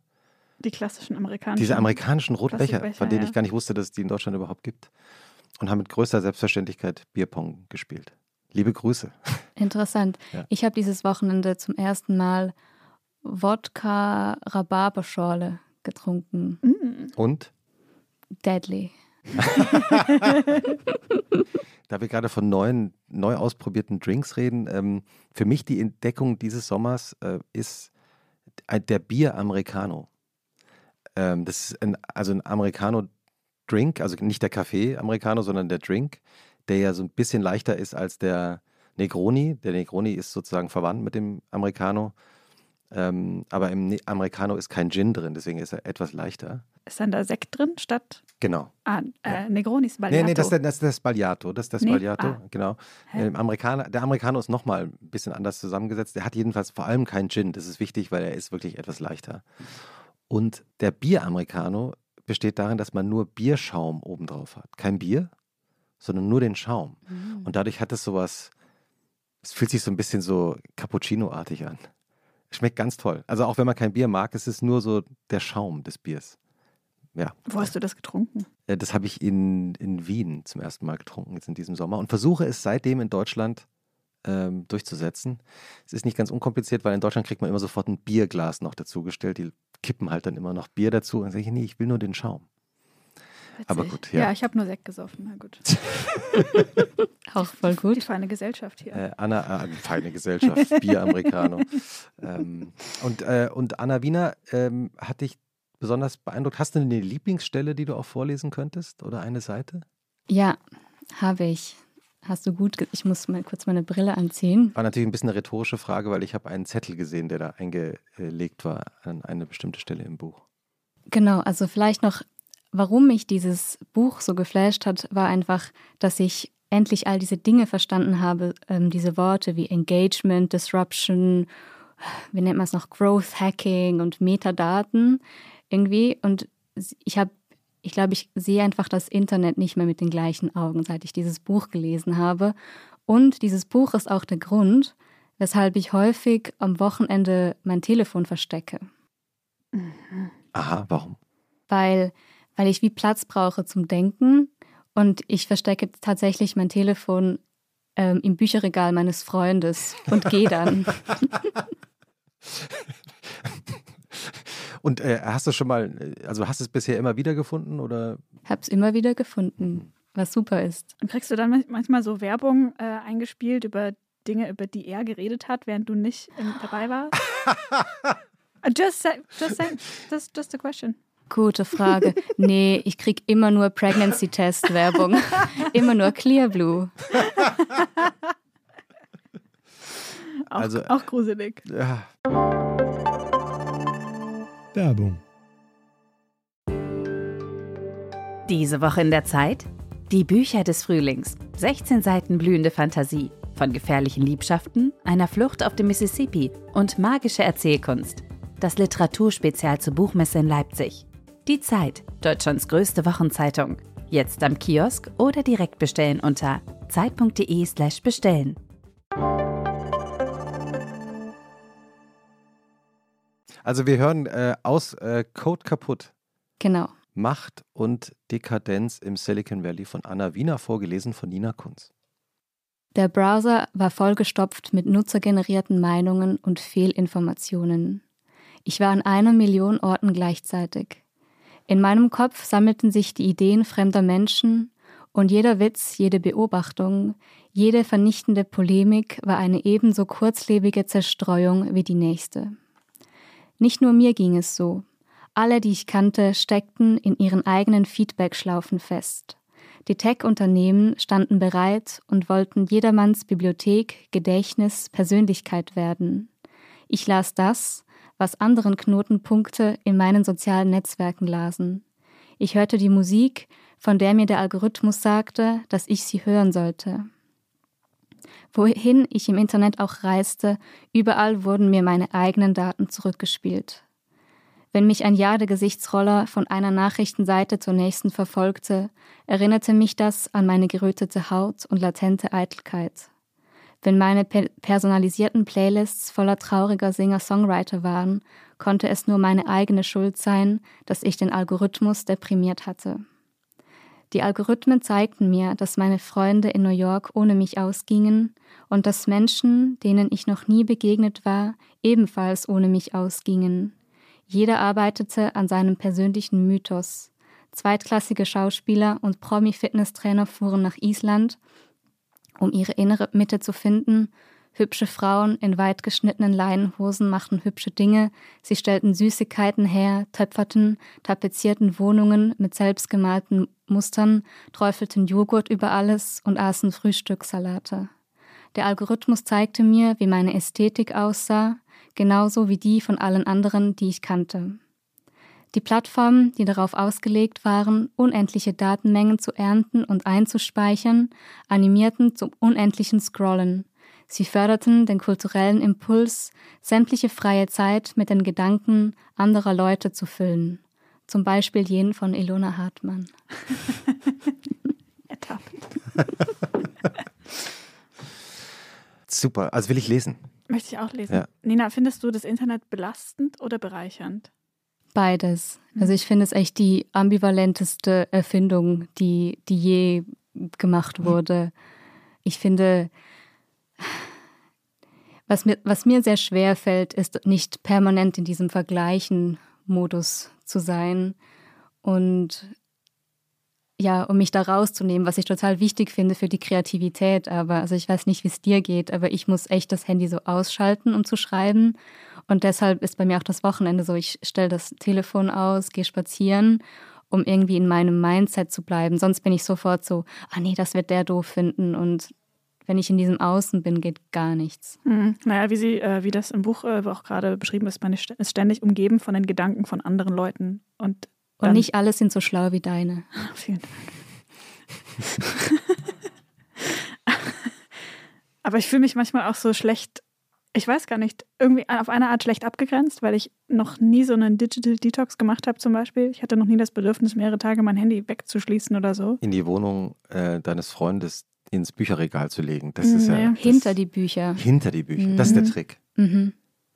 Die klassischen amerikanischen. diese amerikanischen roten Becher, von denen ja. ich gar nicht wusste, dass es die in Deutschland überhaupt gibt. Und haben mit größter Selbstverständlichkeit Bierpong gespielt. Liebe Grüße. Interessant. Ja. Ich habe dieses Wochenende zum ersten Mal Wodka Rhabarberschorle getrunken. Mm. Und Deadly. da wir gerade von neuen, neu ausprobierten Drinks reden, ähm, für mich die Entdeckung dieses Sommers äh, ist der Bier Americano. Ähm, das ist ein, also ein Americano, Drink, also nicht der Kaffee Americano, sondern der Drink, der ja so ein bisschen leichter ist als der Negroni. Der Negroni ist sozusagen verwandt mit dem Americano. Ähm, aber im Americano ist kein Gin drin, deswegen ist er etwas leichter. Ist dann da Sekt drin statt? Genau. Ah, äh, Negronis Bagliato. Nee, nee, das, das, das ist das Bagliato. Das ist das Nee? Bagliato, Ah. genau. Hä? Im Amerikaner, der Americano ist nochmal ein bisschen anders zusammengesetzt. Der hat jedenfalls vor allem keinen Gin. Das ist wichtig, weil er ist wirklich etwas leichter. Und der Bier-Americano besteht darin, dass man nur Bierschaum obendrauf hat. Kein Bier, sondern nur den Schaum. Mhm. Und dadurch hat es sowas, es fühlt sich so ein bisschen so Cappuccino-artig an. Schmeckt ganz toll. Also auch wenn man kein Bier mag, es ist nur so der Schaum des Biers. Ja. Wo hast du das getrunken? Äh, Das habe ich in, in Wien zum ersten Mal getrunken, jetzt in diesem Sommer. Und versuche es seitdem in Deutschland ähm, durchzusetzen. Es ist nicht ganz unkompliziert, weil in Deutschland kriegt man immer sofort ein Bierglas noch dazugestellt. Die kippen halt dann immer noch Bier dazu. Und sage ich, nee, ich will nur den Schaum. Aber Witzig. gut, ja. Ja, ich habe nur Sekt gesoffen. Na gut. Auch voll Die gut. feine Gesellschaft hier. Äh, Anna, äh, feine Gesellschaft, Bier Americano. ähm, und, äh, und Anna Wiener ähm, hat dich besonders beeindruckt. Hast du eine Lieblingsstelle, die du auch vorlesen könntest? Oder eine Seite? Ja, habe ich. Hast du gut. Ich muss mal kurz meine Brille anziehen. War natürlich ein bisschen eine rhetorische Frage, weil ich habe einen Zettel gesehen, der da eingelegt war an eine bestimmte Stelle im Buch. Genau, also vielleicht noch, warum mich dieses Buch so geflasht hat, war einfach, dass ich endlich all diese Dinge verstanden habe, ähm, diese Worte wie Engagement, Disruption, wie nennt man es noch, Growth Hacking und Metadaten irgendwie. Und ich habe, ich glaube, ich sehe einfach das Internet nicht mehr mit den gleichen Augen, seit ich dieses Buch gelesen habe. Und dieses Buch ist auch der Grund, weshalb ich häufig am Wochenende mein Telefon verstecke Aha, warum? weil, weil ich wie Platz brauche zum Denken und ich verstecke tatsächlich mein Telefon ähm, im Bücherregal meines Freundes und gehe dann. Und äh, hast du schon mal, äh, also hast du es bisher immer wieder gefunden oder? Hab's immer wieder gefunden, was super ist. Und kriegst du dann man- manchmal so Werbung äh, eingespielt über Dinge, über die er geredet hat, während du nicht ähm, dabei warst? Uh, just say, just say, just, just a question. Gute Frage. Nee, ich krieg immer nur Pregnancy-Test-Werbung. immer nur Clear Blue. Auch, Also- auch gruselig. Ja. Werbung. Diese Woche in der Zeit? Die Bücher des Frühlings. 16 Seiten blühende Fantasie. Von gefährlichen Liebschaften, einer Flucht auf dem Mississippi und magische Erzählkunst. Das Literaturspezial zur Buchmesse in Leipzig. Die Zeit, Deutschlands größte Wochenzeitung. Jetzt am Kiosk oder direkt bestellen unter zeit.de/slash bestellen. Also wir hören äh, aus äh, Code kaputt. Genau. Macht und Dekadenz im Silicon Valley von Anna Wiener, vorgelesen von Nina Kunz. Der Browser war vollgestopft mit nutzergenerierten Meinungen und Fehlinformationen. Ich war an einer Million Orten gleichzeitig. In meinem Kopf sammelten sich die Ideen fremder Menschen und jeder Witz, jede Beobachtung, jede vernichtende Polemik war eine ebenso kurzlebige Zerstreuung wie die nächste. Nicht nur mir ging es so. Alle, die ich kannte, steckten in ihren eigenen Feedback-Schlaufen fest. Die Tech-Unternehmen standen bereit und wollten jedermanns Bibliothek, Gedächtnis, Persönlichkeit werden. Ich las das, was anderen Knotenpunkte in meinen sozialen Netzwerken lasen. Ich hörte die Musik, von der mir der Algorithmus sagte, dass ich sie hören sollte. Wohin ich im Internet auch reiste, überall wurden mir meine eigenen Daten zurückgespielt. Wenn mich ein Jade-Gesichtsroller von einer Nachrichtenseite zur nächsten verfolgte, erinnerte mich das an meine gerötete Haut und latente Eitelkeit. Wenn meine pe personalisierten Playlists voller trauriger Singer-Songwriter waren, konnte es nur meine eigene Schuld sein, dass ich den Algorithmus deprimiert hatte. Die Algorithmen zeigten mir, dass meine Freunde in New York ohne mich ausgingen und dass Menschen, denen ich noch nie begegnet war, ebenfalls ohne mich ausgingen. Jeder arbeitete an seinem persönlichen Mythos. Zweitklassige Schauspieler und Promi-Fitnesstrainer fuhren nach Island, um ihre innere Mitte zu finden. Hübsche Frauen in weit geschnittenen Leinenhosen machten hübsche Dinge, sie stellten Süßigkeiten her, töpferten, tapezierten Wohnungen mit selbstgemalten Mustern, träufelten Joghurt über alles und aßen Frühstückssalate. Der Algorithmus zeigte mir, wie meine Ästhetik aussah, genauso wie die von allen anderen, die ich kannte. Die Plattformen, die darauf ausgelegt waren, unendliche Datenmengen zu ernten und einzuspeichern, animierten zum unendlichen Scrollen. Sie förderten den kulturellen Impuls, sämtliche freie Zeit mit den Gedanken anderer Leute zu füllen. Zum Beispiel jenen von Ilona Hartmann. Ertappt. Super, also will ich lesen. Möchte ich auch lesen. Ja. Nina, findest du das Internet belastend oder bereichernd? Beides. Also ich finde es echt die ambivalenteste Erfindung, die, die je gemacht wurde. Ich finde, was mir, was mir sehr schwer fällt, ist nicht permanent in diesem Vergleichen-Modus zu sein und ja, um mich da rauszunehmen, was ich total wichtig finde für die Kreativität. Aber also ich weiß nicht, wie es dir geht, aber ich muss echt das Handy so ausschalten, um zu schreiben. Und deshalb ist bei mir auch das Wochenende so, ich stelle das Telefon aus, gehe spazieren, um irgendwie in meinem Mindset zu bleiben. Sonst bin ich sofort so, ah nee, das wird der doof finden. Und wenn ich in diesem Außen bin, geht gar nichts. Mhm. Naja, wie, sie, äh, wie das im Buch äh, auch gerade beschrieben ist, man ist st- ist ständig umgeben von den Gedanken von anderen Leuten. Und, Und dann- nicht alle sind so schlau wie deine. Vielen Dank. Aber ich fühle mich manchmal auch so schlecht, ich weiß gar nicht, irgendwie auf eine Art schlecht abgegrenzt, weil ich noch nie so einen Digital Detox gemacht habe zum Beispiel. Ich hatte noch nie das Bedürfnis, mehrere Tage mein Handy wegzuschließen oder so. In die Wohnung äh, deines Freundes ins Bücherregal zu legen. Das ist ja. Ja. Das, Hinter die Bücher. Hinter die Bücher. Das ist der Mhm. Trick. Mhm.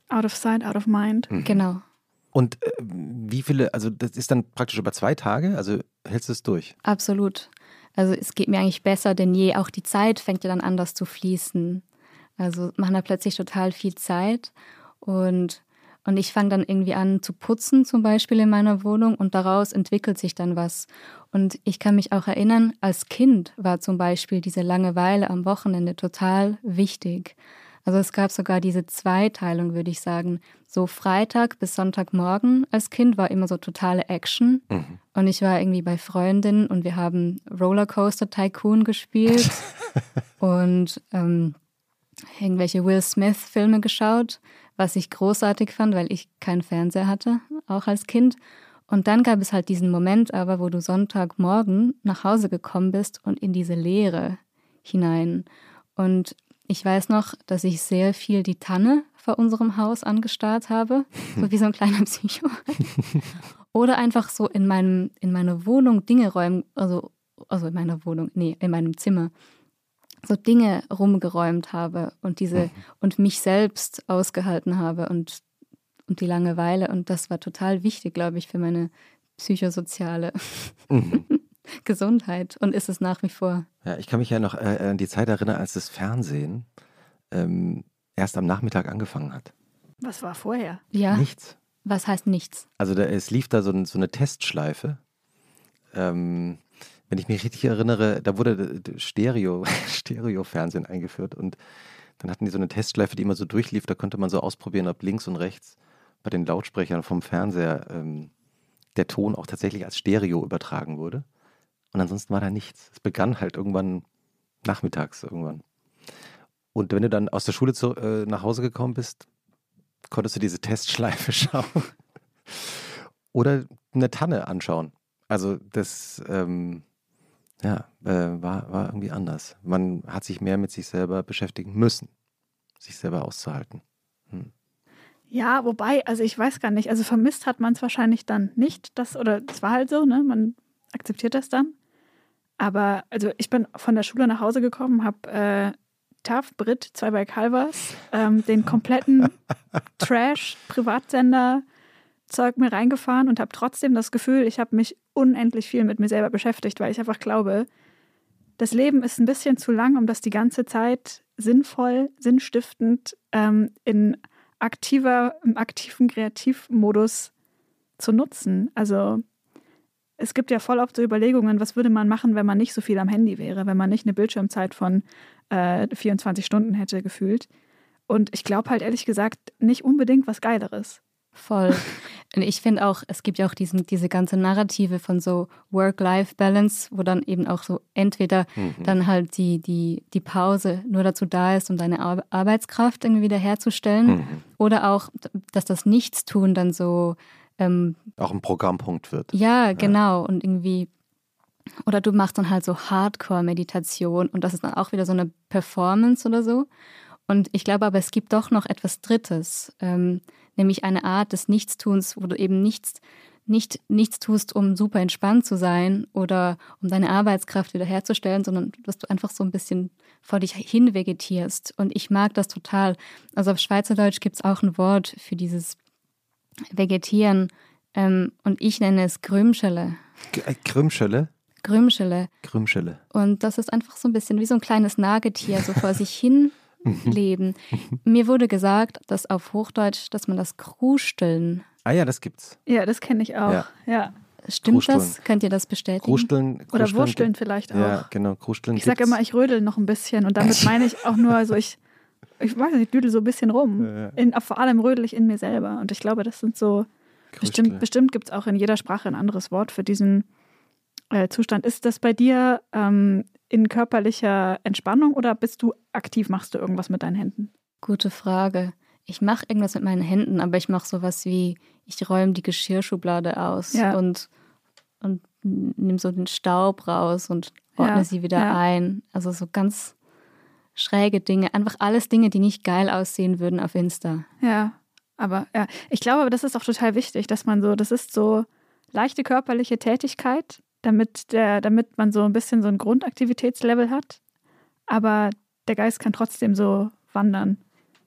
Out of sight, out of mind. Mhm. Genau. Und äh, wie viele, also das ist dann praktisch über zwei Tage, also hältst du es durch? Absolut. Also es geht mir eigentlich besser denn je. Auch die Zeit fängt ja dann anders zu fließen. Also man hat plötzlich total viel Zeit und, und ich fange dann irgendwie an zu putzen zum Beispiel in meiner Wohnung und daraus entwickelt sich dann was. Und ich kann mich auch erinnern, als Kind war zum Beispiel diese Langeweile am Wochenende total wichtig. Also es gab sogar diese Zweiteilung, würde ich sagen. So Freitag bis Sonntagmorgen als Kind war immer so totale Action. Mhm. Und ich war irgendwie bei Freundinnen und wir haben Rollercoaster Tycoon gespielt und ähm, irgendwelche Will Smith-Filme geschaut, was ich großartig fand, weil ich keinen Fernseher hatte, auch als Kind. Und dann gab es halt diesen Moment aber, wo du Sonntagmorgen nach Hause gekommen bist und in diese Leere hinein. Und ich weiß noch, dass ich sehr viel die Tanne vor unserem Haus angestarrt habe, so wie so ein kleiner Psycho. Oder einfach so in meinem, in meiner Wohnung Dinge räumen, also, also in meiner Wohnung, nee, in meinem Zimmer, so Dinge rumgeräumt habe und diese und mich selbst ausgehalten habe und, und die Langeweile. Und das war total wichtig, glaube ich, für meine psychosoziale Mhm. Gesundheit und ist es nach wie vor. Ja, ich kann mich ja noch äh, an die Zeit erinnern, als das Fernsehen ähm, erst am Nachmittag angefangen hat. Was war vorher? Ja, Nichts. was heißt nichts? Also da, es lief da so, ein, so eine Testschleife. Ähm, wenn ich mich richtig erinnere, da wurde Stereo, Stereo-Fernsehen eingeführt und dann hatten die so eine Testschleife, die immer so durchlief. Da konnte man so ausprobieren, ob links und rechts bei den Lautsprechern vom Fernseher ähm, der Ton auch tatsächlich als Stereo übertragen wurde. Und ansonsten war da nichts. Es begann halt irgendwann nachmittags irgendwann. Und wenn du dann aus der Schule zu, äh, nach Hause gekommen bist, konntest du diese Testschleife schauen. Oder eine Tanne anschauen. Also das ähm, ja, äh, war, war irgendwie anders. Man hat sich mehr mit sich selber beschäftigen müssen, sich selber auszuhalten. Hm. Ja, wobei, also ich weiß gar nicht, also vermisst hat man es wahrscheinlich dann nicht, das, oder es war halt so, ne? Man akzeptiert das dann. Aber also ich bin von der Schule nach Hause gekommen, habe äh, TAF, Brit, zwei bei Calvas, ähm, den kompletten Trash-Privatsender Zeug mir reingefahren und habe trotzdem das Gefühl, ich habe mich unendlich viel mit mir selber beschäftigt, weil ich einfach glaube, das Leben ist ein bisschen zu lang, um das die ganze Zeit sinnvoll, sinnstiftend ähm, in aktiver, im aktiven Kreativmodus zu nutzen. Also es gibt ja voll oft so Überlegungen, was würde man machen, wenn man nicht so viel am Handy wäre, wenn man nicht eine Bildschirmzeit von äh, 24 Stunden hätte gefühlt. Und ich glaube halt ehrlich gesagt nicht unbedingt was Geileres. Voll. Und ich finde auch, es gibt ja auch diesen, diese ganze Narrative von so Work-Life-Balance, wo dann eben auch so entweder Mhm. dann halt die, die, die Pause nur dazu da ist, um deine Ar Arbeitskraft irgendwie wiederherzustellen. Mhm. Oder auch, dass das Nichtstun dann so, ähm, Auch ein Programmpunkt wird. ja, genau. Und irgendwie, oder du machst dann halt so Hardcore-Meditation und das ist dann auch wieder so eine Performance oder so. Und ich glaube aber, es gibt doch noch etwas Drittes, ähm, nämlich eine Art des Nichtstuns, wo du eben nichts, nicht nichts tust, um super entspannt zu sein oder um deine Arbeitskraft wiederherzustellen, sondern dass du einfach so ein bisschen vor dich hin vegetierst. Und ich mag das total. Also auf Schweizerdeutsch gibt es auch ein Wort für dieses Vegetieren ähm, und ich nenne es Grümschele. G- äh, Krümschelle? Grümschele. Krümschelle. Und das ist einfach so ein bisschen wie so ein kleines Nagetier, so vor sich hin leben. Mir wurde gesagt, dass auf Hochdeutsch, dass man das Krusteln. Ah ja, das gibt's. Ja, das kenne ich auch. Ja. Ja. Stimmt Krusteln. das? Könnt ihr das bestätigen? Krusteln. Oder Krusteln Wursteln gibt- vielleicht auch. Ja, genau. Krusteln Ich sage immer, ich rödel noch ein bisschen und damit meine ich auch nur, also ich, ich weiß nicht, ich düdel so ein bisschen rum. Ja. In, vor allem rödel ich in mir selber. Und ich glaube, das sind so, Krusteln. bestimmt, bestimmt gibt es auch in jeder Sprache ein anderes Wort für diesen äh, Zustand. Ist das bei dir ähm, in körperlicher Entspannung oder bist du aktiv, machst du irgendwas mit deinen Händen? Gute Frage. Ich mache irgendwas mit meinen Händen, aber ich mache sowas wie, ich räume die Geschirrschublade aus Ja. und, und nehme so den Staub raus und ordne Ja, sie wieder ja. ein. Also so ganz schräge Dinge. Einfach alles Dinge, die nicht geil aussehen würden auf Insta. Ja, aber ja, ich glaube, aber das ist auch total wichtig, dass man so, das ist so leichte körperliche Tätigkeit, damit der, damit man so ein bisschen so ein Grundaktivitätslevel hat. Aber der Geist kann trotzdem so wandern.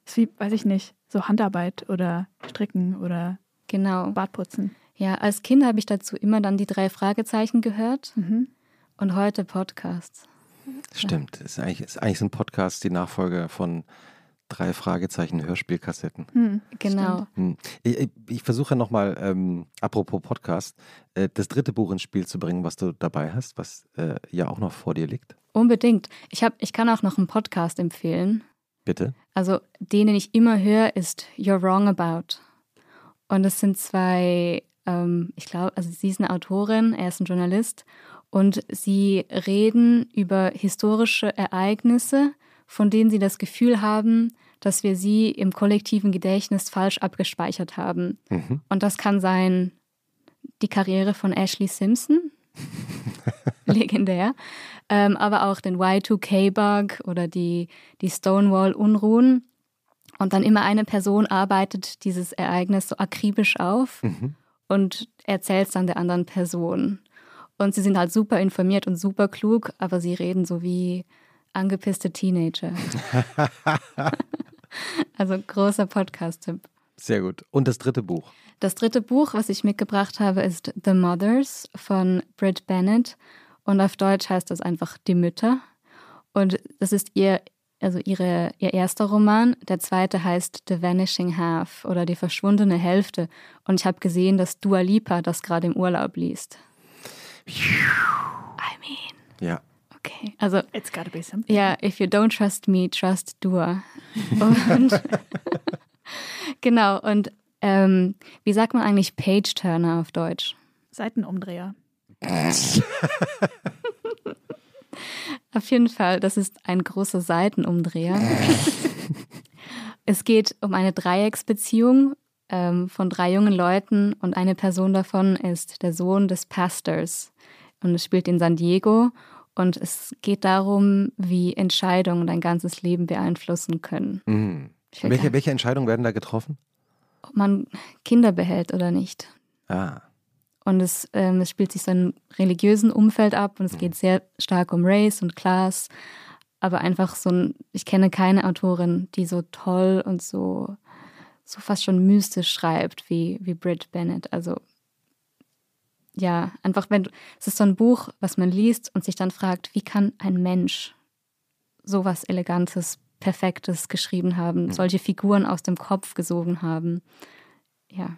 Ist wie, weiß ich nicht, so Handarbeit oder Stricken oder Genau. Bartputzen. Ja, als Kind habe ich dazu immer dann die drei Fragezeichen gehört Mhm. und heute Podcasts. Stimmt. Ist eigentlich, ist eigentlich so ein Podcast die Nachfolge von drei Fragezeichen Hörspielkassetten. Hm, Genau. Hm. Ich, ich, ich versuche nochmal, ähm, apropos Podcast, äh, das dritte Buch ins Spiel zu bringen, was du dabei hast, was äh, ja auch noch vor dir liegt. Unbedingt. Ich, hab, ich kann auch noch einen Podcast empfehlen. Bitte. Also den, den ich immer höre, ist You're Wrong About. Und es sind zwei, ähm, ich glaube, also sie ist eine Autorin, er ist ein Journalist und sie reden über historische Ereignisse, von denen sie das Gefühl haben, dass wir sie im kollektiven Gedächtnis falsch abgespeichert haben. Mhm. Und das kann sein die Karriere von Ashley Simpson, legendär, ähm, aber auch den Y2K-Bug oder die, die Stonewall-Unruhen. Und dann immer eine Person arbeitet dieses Ereignis so akribisch auf Mhm. und erzählt es dann der anderen Person. Und sie sind halt super informiert und super klug, aber sie reden so wie angepisste Teenager. also großer Podcast-Tipp. Sehr gut. Und das dritte Buch. Das dritte Buch, was ich mitgebracht habe, ist The Mothers von Britt Bennett. Und auf Deutsch heißt das einfach Die Mütter. Und das ist ihr, also ihre, ihr erster Roman. Der zweite heißt The Vanishing Half oder Die verschwundene Hälfte. Und ich habe gesehen, dass Dua Lipa das gerade im Urlaub liest. I mean, Ja. okay. Also It's gotta be something. ja, if you don't trust me, trust Dua. Und genau, und ähm, wie sagt man eigentlich Page-Turner auf Deutsch? Seitenumdreher. Auf jeden Fall, das ist ein großer Seitenumdreher. es geht um eine Dreiecksbeziehung ähm, von drei jungen Leuten und eine Person davon ist der Sohn des Pastors und es spielt in San Diego und es geht darum, wie Entscheidungen dein ganzes Leben beeinflussen können. Mhm. Welche, welche Entscheidungen werden da getroffen? Ob man Kinder behält oder nicht. Ah. Und es, ähm, es spielt sich so im religiösen Umfeld ab und es geht sehr stark um Race und Class. Aber einfach so ein, ich kenne keine Autorin, die so toll und so, so fast schon mystisch schreibt wie, wie Britt Bennett. Also ja, einfach wenn du, es ist so ein Buch, was man liest und sich dann fragt, wie kann ein Mensch sowas Elegantes, Perfektes geschrieben haben, solche Figuren aus dem Kopf gesogen haben. Ja.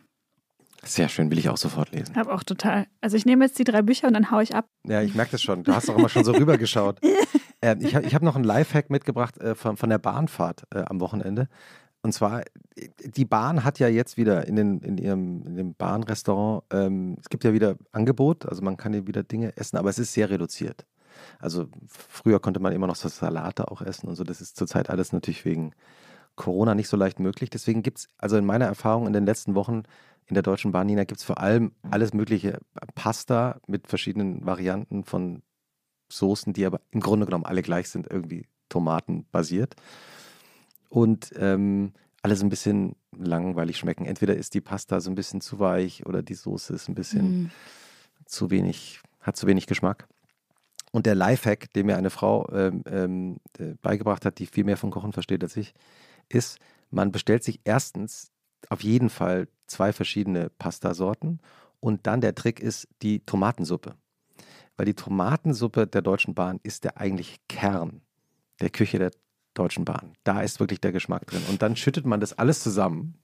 Sehr schön, will ich auch sofort lesen. Hab auch total. Also ich nehme jetzt die drei Bücher und dann hau ich ab. Ja, ich merke das schon. Du hast doch immer schon so rübergeschaut. Äh, ich habe ich hab noch einen Lifehack mitgebracht äh, von, von der Bahnfahrt äh, am Wochenende. Und zwar, die Bahn hat ja jetzt wieder in, den, in ihrem in dem Bahnrestaurant, ähm, es gibt ja wieder Angebot, also man kann hier wieder Dinge essen, aber es ist sehr reduziert. Also früher konnte man immer noch so Salate auch essen und so. Das ist zurzeit alles natürlich wegen Corona nicht so leicht möglich. Deswegen gibt es, also in meiner Erfahrung in den letzten Wochen in der Deutschen Bahn, Nina, gibt es vor allem alles mögliche Pasta mit verschiedenen Varianten von Soßen, die aber im Grunde genommen alle gleich sind, irgendwie tomatenbasiert. Und ähm, alles ein bisschen langweilig schmecken. Entweder ist die Pasta so ein bisschen zu weich oder die Soße ist ein bisschen mm. zu wenig, hat zu wenig Geschmack. Und der Lifehack, den mir eine Frau ähm, ähm, beigebracht hat, die viel mehr von Kochen versteht als ich, ist, man bestellt sich erstens auf jeden Fall zwei verschiedene Pastasorten und dann der Trick ist die Tomatensuppe. Weil die Tomatensuppe der Deutschen Bahn ist der eigentliche Kern der Küche der Deutschen Bahn. Da ist wirklich der Geschmack drin. Und dann schüttet man das alles zusammen.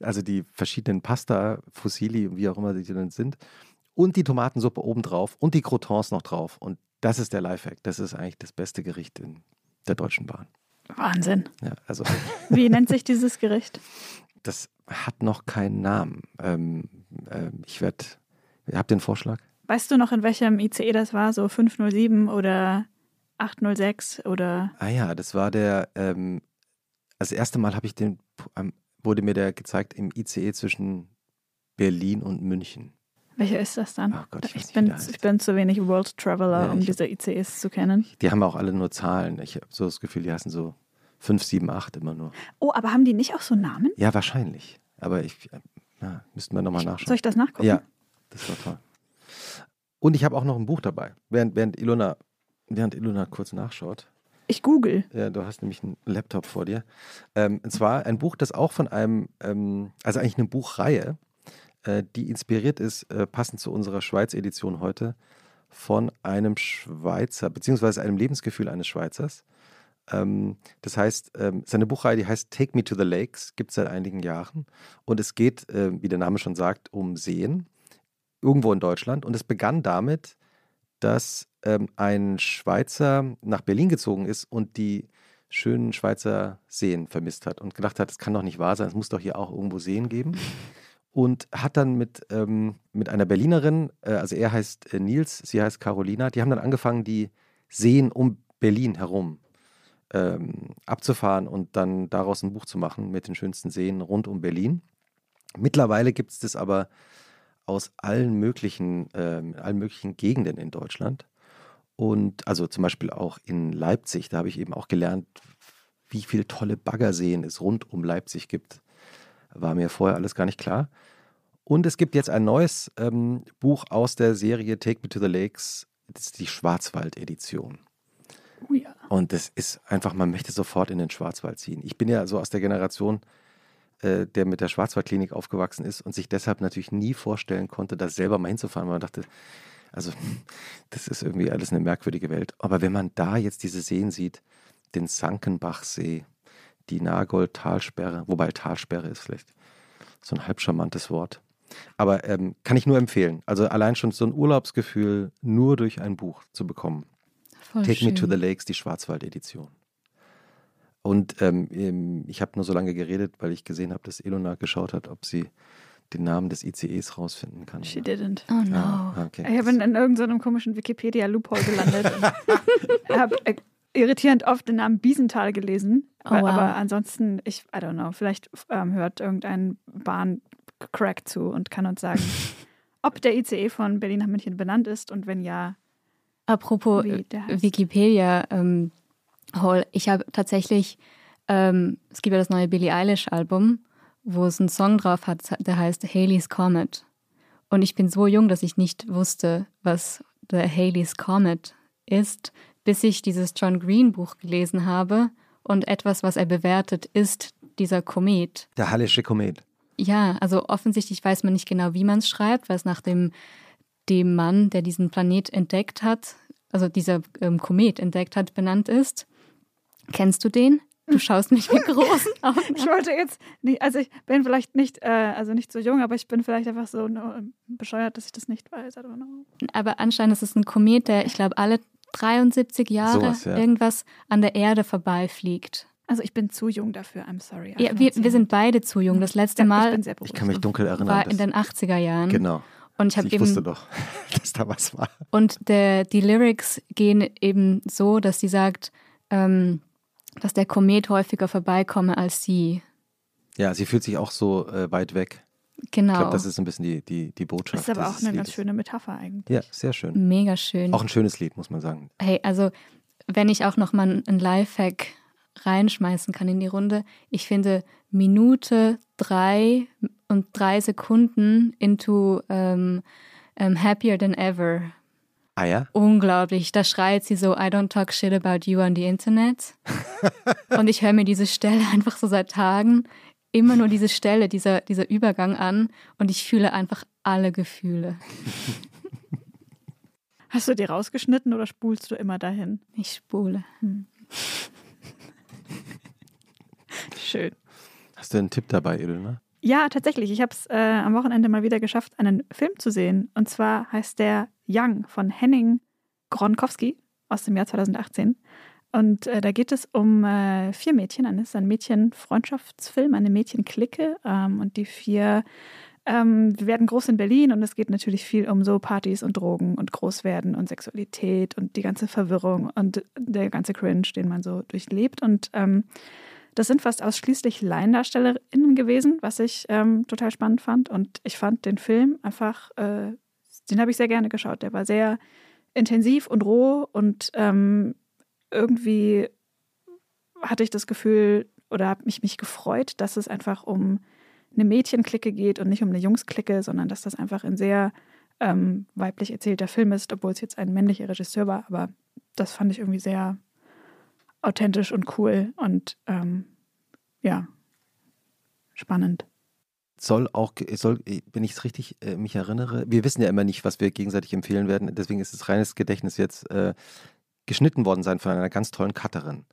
Also die verschiedenen Pasta, Fusilli, wie auch immer sie dann sind und die Tomatensuppe obendrauf und die Croutons noch drauf. Und das ist der Lifehack. Das ist eigentlich das beste Gericht in der Deutschen Bahn. Wahnsinn. Ja, also. Wie nennt sich dieses Gericht? Das hat noch keinen Namen. Ähm, äh, ich werde. Ihr habt den Vorschlag? Weißt du noch, in welchem ICE das war? So 507 oder 806 oder. Ah ja, das war der. Ähm, also das erste Mal habe ich den, wurde mir der gezeigt im ICE zwischen Berlin und München. Welcher ist das dann? Oh Gott, ich, ich, bin, ich, bin, zu wenig World Traveler, ja, um diese ICEs zu kennen. Die haben auch alle nur Zahlen. Ich habe so das Gefühl, die heißen so 5, 7, 8 immer nur. Oh, aber haben die nicht auch so Namen? Ja, wahrscheinlich. Aber ich, ja, müssten wir nochmal nachschauen. Soll ich das nachgucken? Ja, das war toll. Und ich habe auch noch ein Buch dabei, während, während, Ilona, während Ilona kurz nachschaut. Ich google. Ja, du hast nämlich einen Laptop vor dir. Ähm, und zwar ein Buch, das auch von einem, ähm, also eigentlich eine Buchreihe, äh, die inspiriert ist, äh, passend zu unserer Schweiz-Edition heute, von einem Schweizer, beziehungsweise einem Lebensgefühl eines Schweizers. Ähm, das heißt, ähm, seine Buchreihe, die heißt Take Me to the Lakes, gibt es seit einigen Jahren. Und es geht, äh, wie der Name schon sagt, um Seen, irgendwo in Deutschland. Und es begann damit, dass ähm, ein Schweizer nach Berlin gezogen ist und die schönen Schweizer Seen vermisst hat und gedacht hat, es kann doch nicht wahr sein, es muss doch hier auch irgendwo Seen geben und hat dann mit, ähm, mit einer Berlinerin, äh, also er heißt äh, Nils, sie heißt Carolina, die haben dann angefangen, die Seen um Berlin herum ähm, abzufahren und dann daraus ein Buch zu machen mit den schönsten Seen rund um Berlin. Mittlerweile gibt es das aber aus allen möglichen, äh, allen möglichen Gegenden in Deutschland. Und also zum Beispiel auch in Leipzig, da habe ich eben auch gelernt, wie viele tolle Baggerseen es rund um Leipzig gibt. War mir vorher alles gar nicht klar. Und es gibt jetzt ein neues ähm, Buch aus der Serie Take Me to the Lakes. Das ist die Schwarzwald-Edition. Oh ja. Und das ist einfach, man möchte sofort in den Schwarzwald ziehen. Ich bin ja so aus der Generation, äh, der mit der Schwarzwaldklinik aufgewachsen ist und sich deshalb natürlich nie vorstellen konnte, da selber mal hinzufahren. Man dachte, also das ist irgendwie alles eine merkwürdige Welt. Aber wenn man da jetzt diese Seen sieht, den Sankenbachsee, die Nagold-Talsperre, wobei Talsperre ist vielleicht so ein halb charmantes Wort. Aber ähm, kann ich nur empfehlen. Also allein schon so ein Urlaubsgefühl nur durch ein Buch zu bekommen. Voll Take schön. Me to the Lakes, die Schwarzwald-Edition. Und ähm, ich habe nur so lange geredet, weil ich gesehen habe, dass Elona geschaut hat, ob sie den Namen des ICEs rausfinden kann. She didn't. Oh no. Ah, okay. Ich bin in irgendeinem komischen Wikipedia-Loophole gelandet. habe äh, irritierend oft den Namen Biesenthal gelesen. Oh, wow. Aber ansonsten, ich, I don't know, vielleicht ähm, hört irgendein Bahncrack zu und kann uns sagen, ob der ICE von Berlin nach München benannt ist und wenn ja. Apropos Wikipedia, ähm, ich habe tatsächlich, ähm, es gibt ja das neue Billie Eilish-Album, wo es einen Song drauf hat, der heißt Haley's Comet. Und ich bin so jung, dass ich nicht wusste, was der Haley's Comet ist bis ich dieses John Green Buch gelesen habe und etwas, was er bewertet, ist dieser Komet. Der Hallische Komet. Ja, also offensichtlich weiß man nicht genau, wie man es schreibt, weil es nach dem, dem Mann, der diesen Planet entdeckt hat, also dieser ähm, Komet entdeckt hat, benannt ist. Kennst du den? Du schaust mich mit großen Augen. ich wollte jetzt nicht, also ich bin vielleicht nicht, äh, also nicht so jung, aber ich bin vielleicht einfach so no, bescheuert, dass ich das nicht weiß. Aber anscheinend ist es ein Komet, der, ich glaube, alle 73 Jahre Sowas, ja. irgendwas an der Erde vorbeifliegt. Also ich bin zu jung dafür, I'm sorry. Ja, wir, wir sind beide zu jung. Das letzte Ja, ich Mal bin sehr Ich bewusst. kann mich dunkel erinnern. war in den 80er Jahren. genau. Und ich habe Ich wusste doch, dass da was war. und der, die Lyrics gehen eben so, dass sie sagt, ähm, dass der Komet häufiger vorbeikomme als sie. Ja, sie fühlt sich auch so äh, weit weg. Genau. Ich glaube, das ist ein bisschen die, die, die Botschaft. Das ist aber auch eine ganz Liedes. schöne Metapher eigentlich. Ja, sehr schön. Mega schön. Auch ein schönes Lied, muss man sagen. Hey, also wenn ich auch noch mal ein Lifehack reinschmeißen kann in die Runde, ich finde Minute drei und drei Sekunden into ähm, ähm, Happier Than Ever. Ah ja? Unglaublich. Da schreit sie so, I don't talk shit about you on the Internet. und ich höre mir diese Stelle einfach so seit Tagen, immer nur diese Stelle, dieser, dieser Übergang an und ich fühle einfach alle Gefühle. Hast du die rausgeschnitten oder spulst du immer dahin? Ich spule. Schön. Hast du einen Tipp dabei, Ilona? Ja, tatsächlich. Ich habe es äh, am Wochenende mal wieder geschafft, einen Film zu sehen. Und zwar heißt der Young von Henning Gronkowski aus dem Jahr 2018. Und äh, da geht es um äh, vier Mädchen. Es ist ein Mädchen-Freundschaftsfilm, eine Mädchenklicke. Ähm, und die vier ähm, werden groß in Berlin. Und es geht natürlich viel um so Partys und Drogen und Großwerden und Sexualität und die ganze Verwirrung und der ganze Cringe, den man so durchlebt. Und ähm, das sind fast ausschließlich LaiendarstellerInnen gewesen, was ich ähm, total spannend fand. Und ich fand den Film einfach, äh, den habe ich sehr gerne geschaut. Der war sehr intensiv und roh und ähm, irgendwie hatte ich das Gefühl oder habe mich, mich gefreut, dass es einfach um eine Mädchenklicke geht und nicht um eine Jungsklicke, sondern dass das einfach ein sehr ähm, weiblich erzählter Film ist, obwohl es jetzt ein männlicher Regisseur war. Aber das fand ich irgendwie sehr authentisch und cool und ähm, ja, spannend. Soll auch, soll, wenn ich es richtig äh, mich erinnere, wir wissen ja immer nicht, was wir gegenseitig empfehlen werden, deswegen ist es reines Gedächtnis jetzt äh, geschnitten worden sein von einer ganz tollen Cutterin.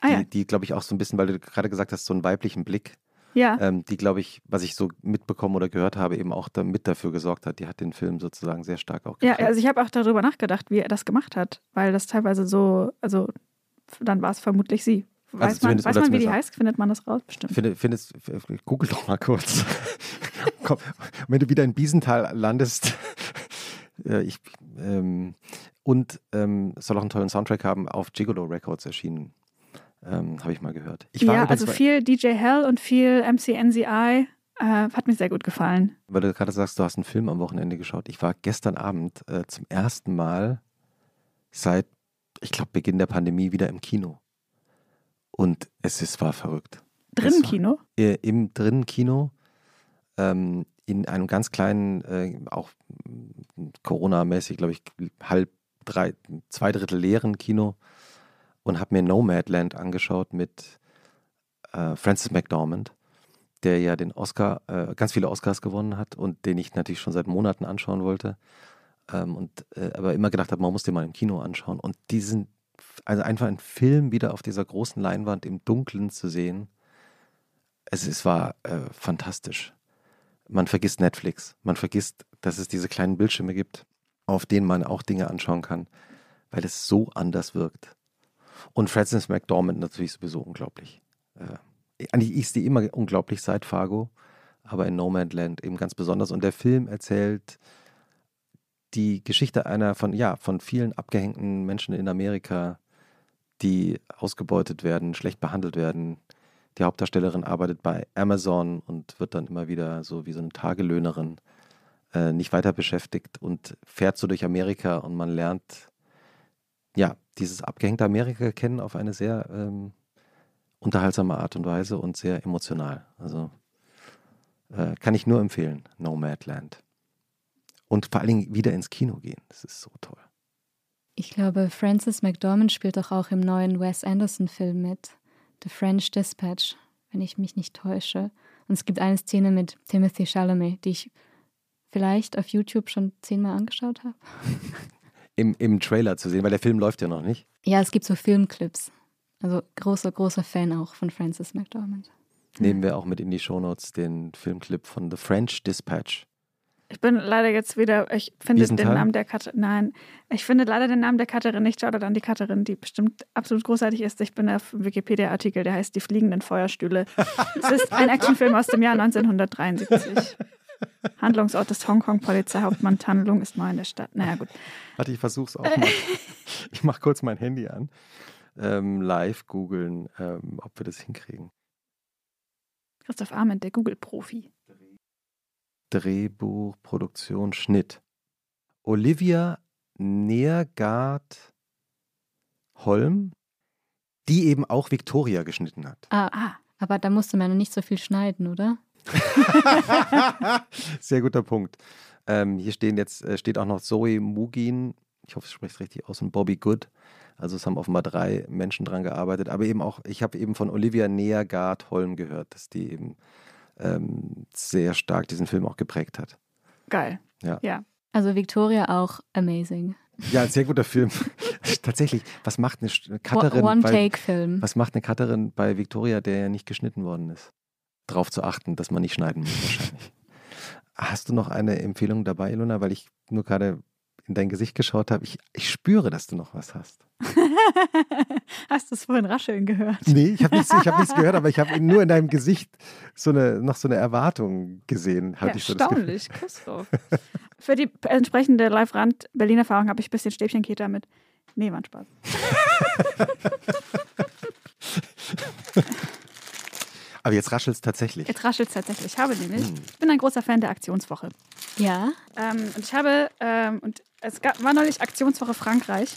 Ah die, ja, die glaube ich, auch so ein bisschen, weil du gerade gesagt hast, so einen weiblichen Blick, ja. ähm, die, glaube ich, was ich so mitbekommen oder gehört habe, eben auch da mit dafür gesorgt hat. Die hat den Film sozusagen sehr stark auch Ja, geprägt. also ich habe auch darüber nachgedacht, wie er das gemacht hat, weil das teilweise so, also dann war es vermutlich sie. Weiß man, zumindest- weiß man wie die heißt? Findet man das raus? Bestimmt. Finde, findest, google doch mal kurz. Komm, wenn du wieder in Biesenthal landest. äh, ich, ähm, und ähm, soll auch einen tollen Soundtrack haben, auf Gigolo Records erschienen. Ähm, Habe ich mal gehört. Ich war ja, also viel DJ Hell und viel MCNCI. Äh, hat mir sehr gut gefallen. weil du gerade sagst, du hast einen Film am Wochenende geschaut. Ich war gestern Abend äh, zum ersten Mal seit, ich glaube, Beginn der Pandemie wieder im Kino. Und es ist, war verrückt. Drinnen war- Kino? äh, im drinnen Kino ähm, in einem ganz kleinen, äh, auch Corona-mäßig, glaube ich, halb, drei, zwei Drittel leeren Kino und habe mir Nomadland angeschaut mit äh, Francis McDormand, der ja den Oscar, äh, ganz viele Oscars gewonnen hat und den ich natürlich schon seit Monaten anschauen wollte. Ähm, und äh, aber immer gedacht habe, man muss den mal im Kino anschauen. Und diesen, also einfach einen Film wieder auf dieser großen Leinwand im Dunkeln zu sehen, es, es war äh, fantastisch. Man vergisst Netflix. Man vergisst, dass es diese kleinen Bildschirme gibt, auf denen man auch Dinge anschauen kann, weil es so anders wirkt. Und Francis McDormand natürlich sowieso unglaublich. Äh, eigentlich ist die immer unglaublich seit Fargo, aber in Nomadland eben ganz besonders. Und der Film erzählt die Geschichte einer von, ja, von vielen abgehängten Menschen in Amerika, die ausgebeutet werden, schlecht behandelt werden, die Hauptdarstellerin arbeitet bei Amazon und wird dann immer wieder so wie so eine Tagelöhnerin äh, nicht weiter beschäftigt und fährt so durch Amerika und man lernt ja dieses abgehängte Amerika kennen auf eine sehr ähm, unterhaltsame Art und Weise und sehr emotional. Also äh, kann ich nur empfehlen, Nomadland. Und vor allen Dingen wieder ins Kino gehen. Das ist so toll. Ich glaube, Frances McDormand spielt doch auch im neuen Wes Anderson-Film mit. The French Dispatch, wenn ich mich nicht täusche. Und es gibt eine Szene mit Timothy Chalamet, die ich vielleicht auf YouTube schon zehnmal angeschaut habe. Im, Im Trailer zu sehen, weil der Film läuft ja noch nicht. Ja, es gibt so Filmclips. Also großer, großer Fan auch von Frances McDormand. Nehmen wir auch mit in die Shownotes den Filmclip von The French Dispatch. Ich bin leider jetzt wieder, ich finde den? Namen der Cutterin, nein, ich finde leider den Namen der Cutterin nicht. Schaut an die Cutterin, die bestimmt absolut großartig ist. Ich bin auf Wikipedia-Artikel, der heißt Die fliegenden Feuerstühle. es ist ein Actionfilm aus dem Jahr 1973. Handlungsort des Hongkong-Polizeihauptmann Tan Lung ist neu in der Stadt. Naja, gut. Warte, ich versuch's auch mal. Ich mach kurz mein Handy an. Ähm, live googeln, ähm, ob wir das hinkriegen. Christoph Arment, der Google-Profi. Drehbuch, Produktion, Schnitt. Olivia Neergard Holm, die eben auch Victoria geschnitten hat. Ah, Ah, aber da musste man ja nicht so viel schneiden, oder? Sehr guter Punkt. Ähm, hier stehen jetzt, äh, steht auch noch Zoe Mugin, ich hoffe, ich spreche es richtig aus, und Bobby Good. Also es haben offenbar drei Menschen dran gearbeitet. Aber eben auch, ich habe eben von Olivia Neergard Holm gehört, dass die eben ähm, sehr stark diesen Film auch geprägt hat. geil. Ja. Ja. Also Victoria auch amazing. Ja, ein sehr guter Film. Tatsächlich, was macht eine Cutterin bei, One-Take-Film. was macht eine Cutterin bei Victoria, der ja nicht geschnitten worden ist? Darauf zu achten, dass man nicht schneiden muss wahrscheinlich. Hast du noch eine Empfehlung dabei, Ilona? Weil ich nur gerade in dein Gesicht geschaut habe. Ich, ich spüre, dass du noch was hast. Hast du es vorhin rascheln gehört? Nee, ich habe nichts, ich hab nichts gehört, aber ich habe nur in deinem Gesicht so eine, noch so eine Erwartung gesehen. Hatte Ja, ich so erstaunlich, Christoph. Für die entsprechende Live-Rand-Berlin-Erfahrung habe ich ein bisschen Stäbchenketa mit. Nee, war ein Spaß. Aber jetzt raschelt es tatsächlich. Jetzt raschelt es tatsächlich. Ich habe nämlich, Hm. ich bin ein großer Fan der Aktionswoche. Ja. Ähm, und ich habe, ähm, und es gab, war neulich Aktionswoche Frankreich.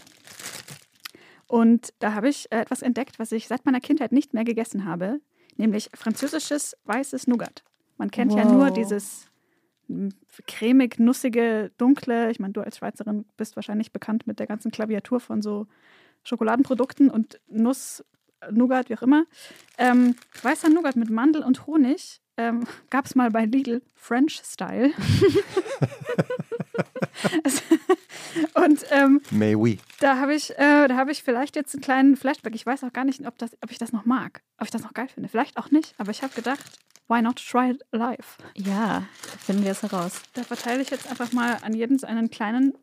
Und da habe ich äh, etwas entdeckt, was ich seit meiner Kindheit nicht mehr gegessen habe, nämlich französisches weißes Nougat. Man kennt ja Wow. nur dieses mm, cremig, nussige, dunkle. Ich meine, du als Schweizerin bist wahrscheinlich bekannt mit der ganzen Klaviatur von so Schokoladenprodukten und Nuss, Nougat, wie auch immer. Ähm, weißer Nougat mit Mandel und Honig ähm, gab es mal bei Lidl French Style. Und ähm, May we. da habe ich, äh, da habe ich vielleicht jetzt einen kleinen Flashback. Ich weiß auch gar nicht, ob, das, ob ich das noch mag, ob ich das noch geil finde. Vielleicht auch nicht, aber ich habe gedacht, why not try it live? Ja, finden wir es heraus. Da verteile ich jetzt einfach mal an jeden so einen kleinen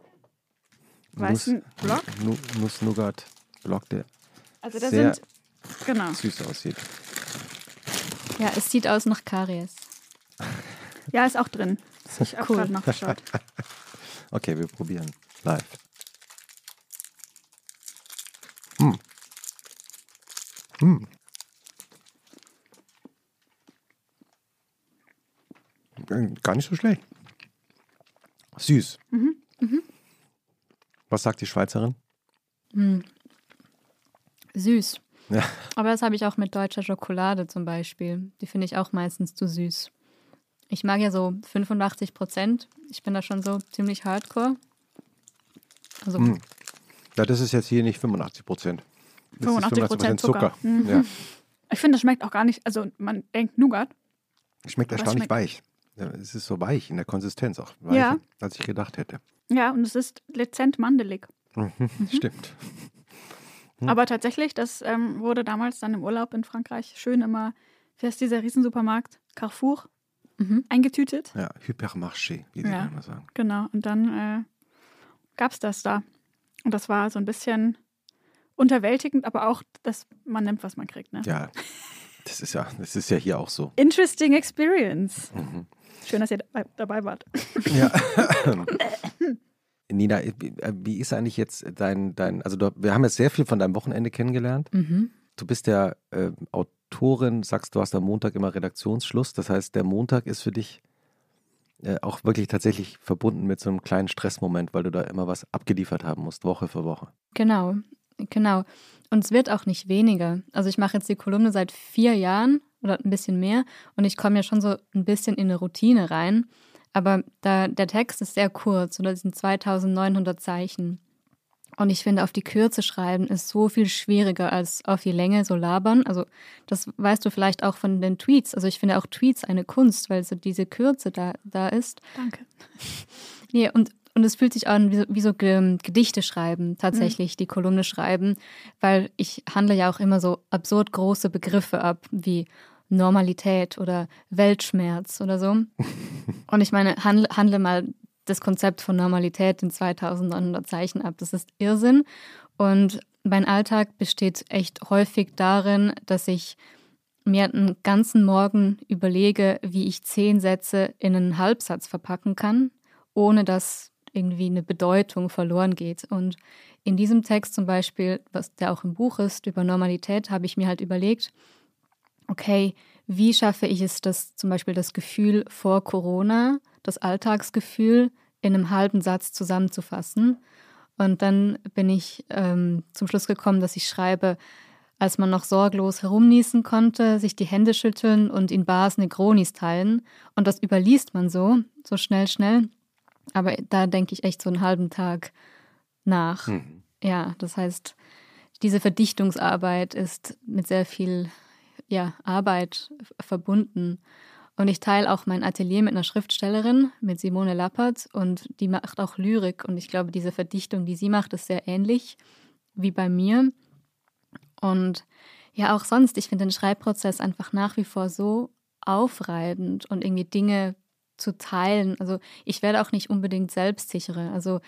weißen Block. Nu Nuss-Nougat. Block, der Also da sehr sind, genau. süß aussieht. Ja, es sieht aus nach Karies. Ja, ist auch drin. Ich habe Cool. gerade nachgeschaut. Okay, wir probieren. Live. Hm. Hm. Äh, Gar nicht so schlecht. Süß. Was sagt die Schweizerin? Hm. Süß. Ja. Aber das habe ich auch mit deutscher Schokolade zum Beispiel. Die finde ich auch meistens zu süß. Ich mag ja so 85 Prozent. Ich bin da schon so ziemlich hardcore. Also, Hm. Ja, das ist jetzt hier nicht 85 Prozent. 85% Zucker. Mhm. Ja. Ich finde, das schmeckt auch gar nicht, also man denkt Nougat. Schmeckt erstaunlich schmeckt- weich. Ja, es ist so weich in der Konsistenz auch. Weicher, Ja. als ich gedacht hätte. Ja, und es ist dezent mandelig. Mhm. Stimmt. Hm. Aber tatsächlich, das ähm, wurde damals dann im Urlaub in Frankreich schön immer, wie heißt dieser Riesensupermarkt? Carrefour mhm. eingetütet. Ja, Hypermarché, wie die Ja. immer sagen. Genau. Und dann äh, gab es das da. Und das war so ein bisschen unterwältigend, aber auch, dass man nimmt, was man kriegt. Ne? Ja, das ist ja, das ist ja hier auch so. Interesting experience. Mhm. Schön, dass ihr dabei, wart. Ja. Nina, wie- ist eigentlich jetzt dein, dein also du, wir haben jetzt sehr viel von deinem Wochenende kennengelernt. Mhm. Du bist ja äh, Autorin, sagst du hast am Montag immer Redaktionsschluss. Das heißt, der Montag ist für dich äh, auch wirklich tatsächlich verbunden mit so einem kleinen Stressmoment, weil du da immer was abgeliefert haben musst, Woche für Woche. Genau, genau. Und es wird auch nicht weniger. Also ich mache jetzt die Kolumne seit vier Jahren oder ein bisschen mehr und ich komme ja schon so ein bisschen in eine Routine rein. Aber da, der Text ist sehr kurz oder sind 2900 Zeichen. Und ich finde, auf die Kürze schreiben ist so viel schwieriger als auf die Länge so labern. Also das weißt du vielleicht auch von den Tweets. Also ich finde auch Tweets eine Kunst, weil so diese Kürze da, da ist. Danke. Nee, und, und es fühlt sich an wie so, wie so Ge- Gedichte schreiben, tatsächlich, die Kolumne schreiben, weil ich handle ja auch immer so absurd große Begriffe ab, wie Normalität oder Weltschmerz oder so. Und ich meine, handle, handle mal das Konzept von Normalität in 2900 Zeichen ab. Das ist Irrsinn. Und mein Alltag besteht echt häufig darin, dass ich mir einen ganzen Morgen überlege, wie ich zehn Sätze in einen Halbsatz verpacken kann, ohne dass irgendwie eine Bedeutung verloren geht. Und in diesem Text zum Beispiel, was der auch im Buch ist, über Normalität, habe ich mir halt überlegt, okay, wie schaffe ich es, dass zum Beispiel das Gefühl vor Corona, das Alltagsgefühl in einem halben Satz zusammenzufassen. Und dann bin ich ähm, zum Schluss gekommen, dass ich schreibe, als man noch sorglos herumniesen konnte, sich die Hände schütteln und in Bars Negronis teilen. Und das überliest man so, so schnell, schnell. Aber da denke ich echt so einen halben Tag nach. Mhm. Ja, das heißt, diese Verdichtungsarbeit ist mit sehr viel ja, Arbeit verbunden. Und ich teile auch mein Atelier mit einer Schriftstellerin, mit Simone Lappert, und die macht auch Lyrik. Und ich glaube, diese Verdichtung, die sie macht, ist sehr ähnlich wie bei mir. Und ja, auch sonst, ich finde den Schreibprozess einfach nach wie vor so aufreibend und irgendwie Dinge zu teilen. Also ich werde auch nicht unbedingt selbstsicherer. Also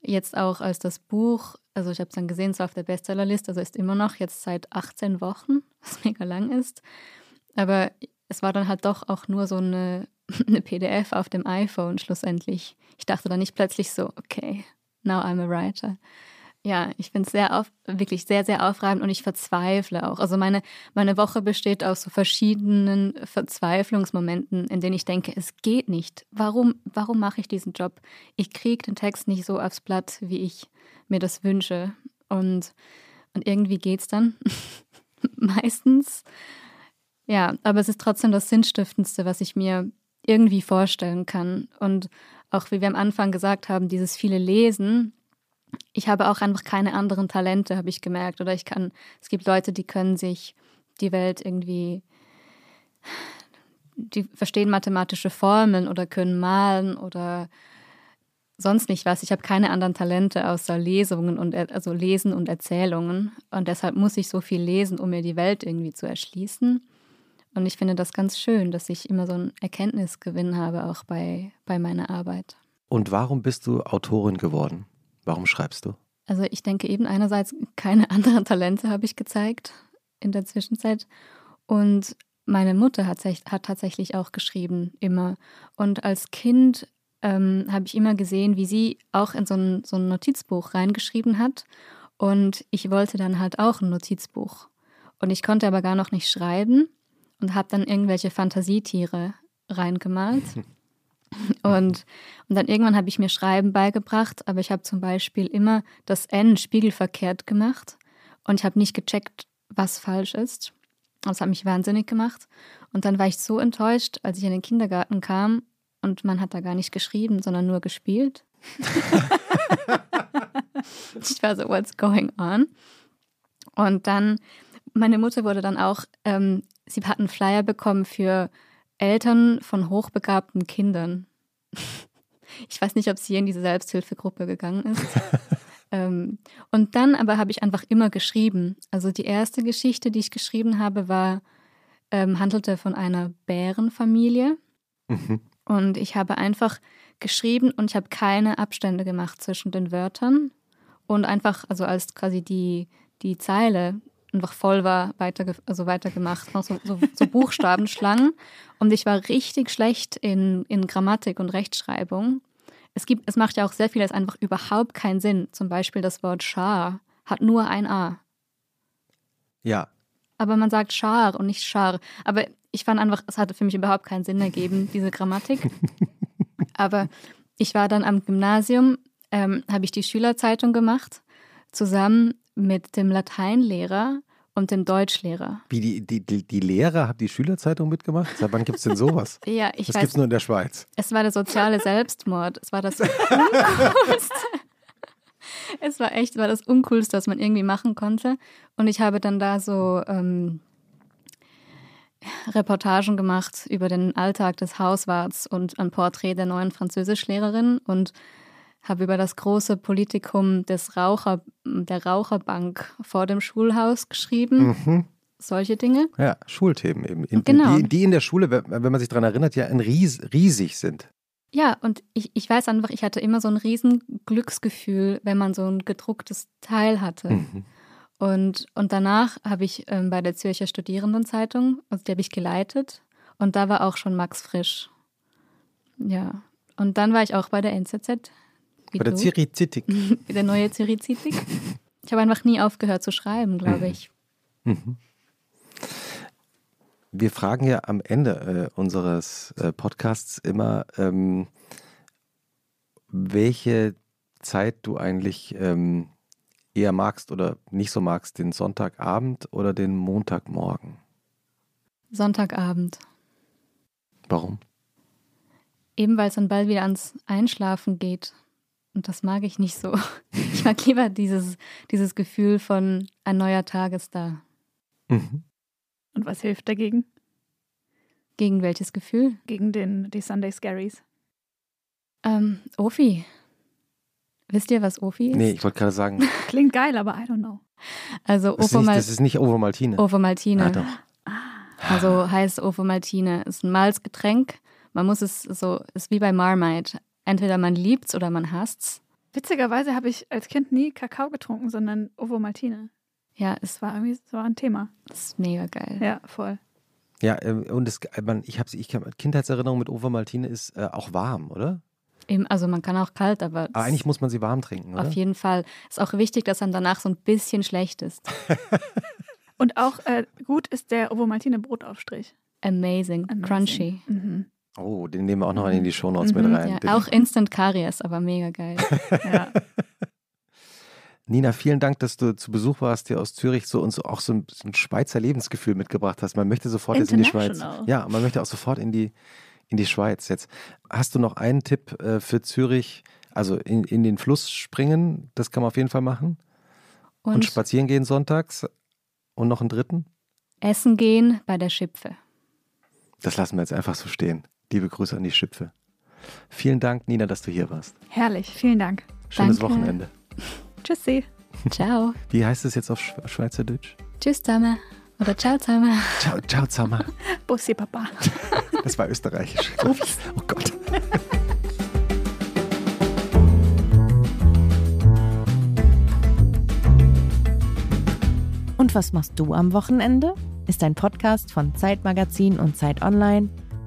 jetzt auch als das Buch, also ich habe es dann gesehen, so auf der Bestsellerliste, also ist immer noch jetzt seit 18 Wochen, was mega lang ist. Aber es war dann halt doch auch nur so eine, eine PDF auf dem iPhone schlussendlich. Ich dachte dann nicht plötzlich so, okay, now I'm a writer. Ja, ich finde es sehr auf, wirklich sehr, sehr aufreibend und ich verzweifle auch. Also meine, meine Woche besteht aus so verschiedenen Verzweiflungsmomenten, in denen ich denke, es geht nicht. Warum, warum mache ich diesen Job? Ich kriege den Text nicht so aufs Blatt, wie ich mir das wünsche. Und, und irgendwie geht es dann. Meistens. Ja, aber es ist trotzdem das Sinnstiftendste, was ich mir irgendwie vorstellen kann. Und auch wie wir am Anfang gesagt haben, dieses viele Lesen, ich habe auch einfach keine anderen Talente, habe ich gemerkt. Oder ich kann, es gibt Leute, die können sich die Welt irgendwie, die verstehen mathematische Formeln oder können malen oder sonst nicht was. Ich habe keine anderen Talente außer Lesungen und also Lesen und Erzählungen. Und deshalb muss ich so viel lesen, um mir die Welt irgendwie zu erschließen. Und ich finde das ganz schön, dass ich immer so einen Erkenntnisgewinn habe, auch bei, bei meiner Arbeit. Und warum bist du Autorin geworden? Warum schreibst du? Also ich denke eben einerseits, keine anderen Talente habe ich gezeigt in der Zwischenzeit. Und meine Mutter hat, hat tatsächlich auch geschrieben, immer. Und als Kind ähm, habe ich immer gesehen, wie sie auch in so ein, so ein Notizbuch reingeschrieben hat. Und ich wollte dann halt auch ein Notizbuch. Und ich konnte aber gar noch nicht schreiben und habe dann irgendwelche Fantasietiere reingemalt. Und, und dann irgendwann habe ich mir Schreiben beigebracht, aber ich habe zum Beispiel immer das N spiegelverkehrt gemacht und ich habe nicht gecheckt, was falsch ist. Das hat mich wahnsinnig gemacht. Und dann war ich so enttäuscht, als ich in den Kindergarten kam und man hat da gar nicht geschrieben, sondern nur gespielt. ich war so, what's going on? Und dann, meine Mutter wurde dann auch, ähm, sie hat einen Flyer bekommen für Eltern von hochbegabten Kindern. Ich weiß nicht, ob sie in diese Selbsthilfegruppe gegangen ist. ähm, und dann aber habe ich einfach immer geschrieben. Also die erste Geschichte, die ich geschrieben habe, war, ähm, handelte von einer Bärenfamilie. Mhm. Und ich habe einfach geschrieben und ich habe keine Abstände gemacht zwischen den Wörtern. Und einfach, also als quasi die, die Zeile einfach voll war, weiter, also weitergemacht, noch so, so, so Buchstabenschlangen. Und ich war richtig schlecht in, in Grammatik und Rechtschreibung. Es, gibt, es macht ja auch sehr vieles einfach überhaupt keinen Sinn. Zum Beispiel das Wort Schar hat nur ein A. Ja. Aber man sagt Schar und nicht Schar. Aber ich fand einfach, es hatte für mich überhaupt keinen Sinn ergeben, diese Grammatik. Aber ich war dann am Gymnasium, ähm, habe ich die Schülerzeitung gemacht, zusammen mit dem Lateinlehrer und dem Deutschlehrer. Wie die, die, die, die Lehrer hat die Schülerzeitung mitgemacht? Seit wann gibt es denn sowas? ja, ich das weiß. gibt es nur in der Schweiz. Es war der soziale Selbstmord. Es war das Uncoolste. es war echt, war das Uncoolste, was man irgendwie machen konnte. Und ich habe dann da so ähm, Reportagen gemacht über den Alltag des Hauswarts und ein Porträt der neuen Französischlehrerin und habe über das große Politikum des Raucher, der Raucherbank vor dem Schulhaus geschrieben. Mhm. solche Dinge. Ja, Schulthemen eben. In, Genau. Die, die in der Schule, wenn man sich daran erinnert, ja ein ries, riesig sind. Ja, und ich, ich weiß einfach, ich hatte immer so ein riesen Glücksgefühl, wenn man so ein gedrucktes Teil hatte. Mhm. Und, und danach habe ich ähm, bei der Zürcher Studierendenzeitung, also die habe ich geleitet, und da war auch schon Max Frisch. Ja. Und dann war ich auch bei der NZZ. Wie Bei der du. Zirizitik. der neue Zirizitik. Ich habe einfach nie aufgehört zu schreiben, glaube ich. Wir fragen ja am Ende äh, unseres äh, Podcasts immer, ähm, welche Zeit du eigentlich ähm, eher magst oder nicht so magst, den Sonntagabend oder den Montagmorgen. Sonntagabend. Warum? Eben weil es dann bald wieder ans Einschlafen geht. Und das mag ich nicht so. Ich mag lieber dieses, dieses Gefühl von ein neuer Tag ist da. Mhm. Und was hilft dagegen? Gegen welches Gefühl? Gegen den, die Sunday Scaries. Ähm, Ofi. Wisst ihr, was Ofi ist? Nee, ich wollte gerade sagen, Klingt geil, aber I don't know. Also das ist, nicht, das ist nicht Ovomaltine. Ovomaltine. Ah, doch. Also heißt Ovomaltine. Ist ein Malzgetränk. Man muss es so, ist wie bei Marmite. Entweder man liebt's oder man hasst's. Witzigerweise habe ich als Kind nie Kakao getrunken, sondern Ovomaltine. Ja, es Das war irgendwie das war ein Thema. ist mega geil. Ja, voll. Ja, ähm, und es, man, ich habe ich kann- Kindheitserinnerung mit Ovomaltine ist äh, auch warm, oder? Eben, also man kann auch kalt, aber, Aber eigentlich muss man sie warm trinken, oder? auf jeden Fall ist auch wichtig, dass einem danach so ein bisschen schlecht ist. Und auch äh, gut ist der Ovomaltine Brotaufstrich. Amazing, Amazing. crunchy. Mhm. Oh, den nehmen wir auch noch in die Shownotes Mhm, mit rein. Ja, auch Instant Karies, aber mega geil. Ja. Nina, vielen Dank, dass du zu Besuch warst hier aus Zürich, so uns auch so ein, so ein Schweizer Lebensgefühl mitgebracht hast. Man möchte sofort jetzt in die Schweiz. Ja, man möchte auch sofort in die, in die Schweiz jetzt. Hast du noch einen Tipp äh, für Zürich? Also in, in den Fluss springen, das kann man auf jeden Fall machen. Und, Und spazieren gehen sonntags. Und noch einen dritten? essen gehen bei der Schipfe. Das lassen wir jetzt einfach so stehen. Liebe Grüße an die Schipfe. Vielen Dank, Nina, dass du hier warst. Herrlich, vielen Dank. Schönes Danke. Wochenende. Tschüssi. Ciao. Wie heißt es jetzt auf Sch- Schweizerdeutsch? Tschüss zusammen. Oder ciao zusammen. Ciao, ciao zusammen. Bussi, Papa. Das war österreichisch. Ups. Oh Gott. Und was machst du am Wochenende? Ist ein Podcast von Zeitmagazin und Zeit Online,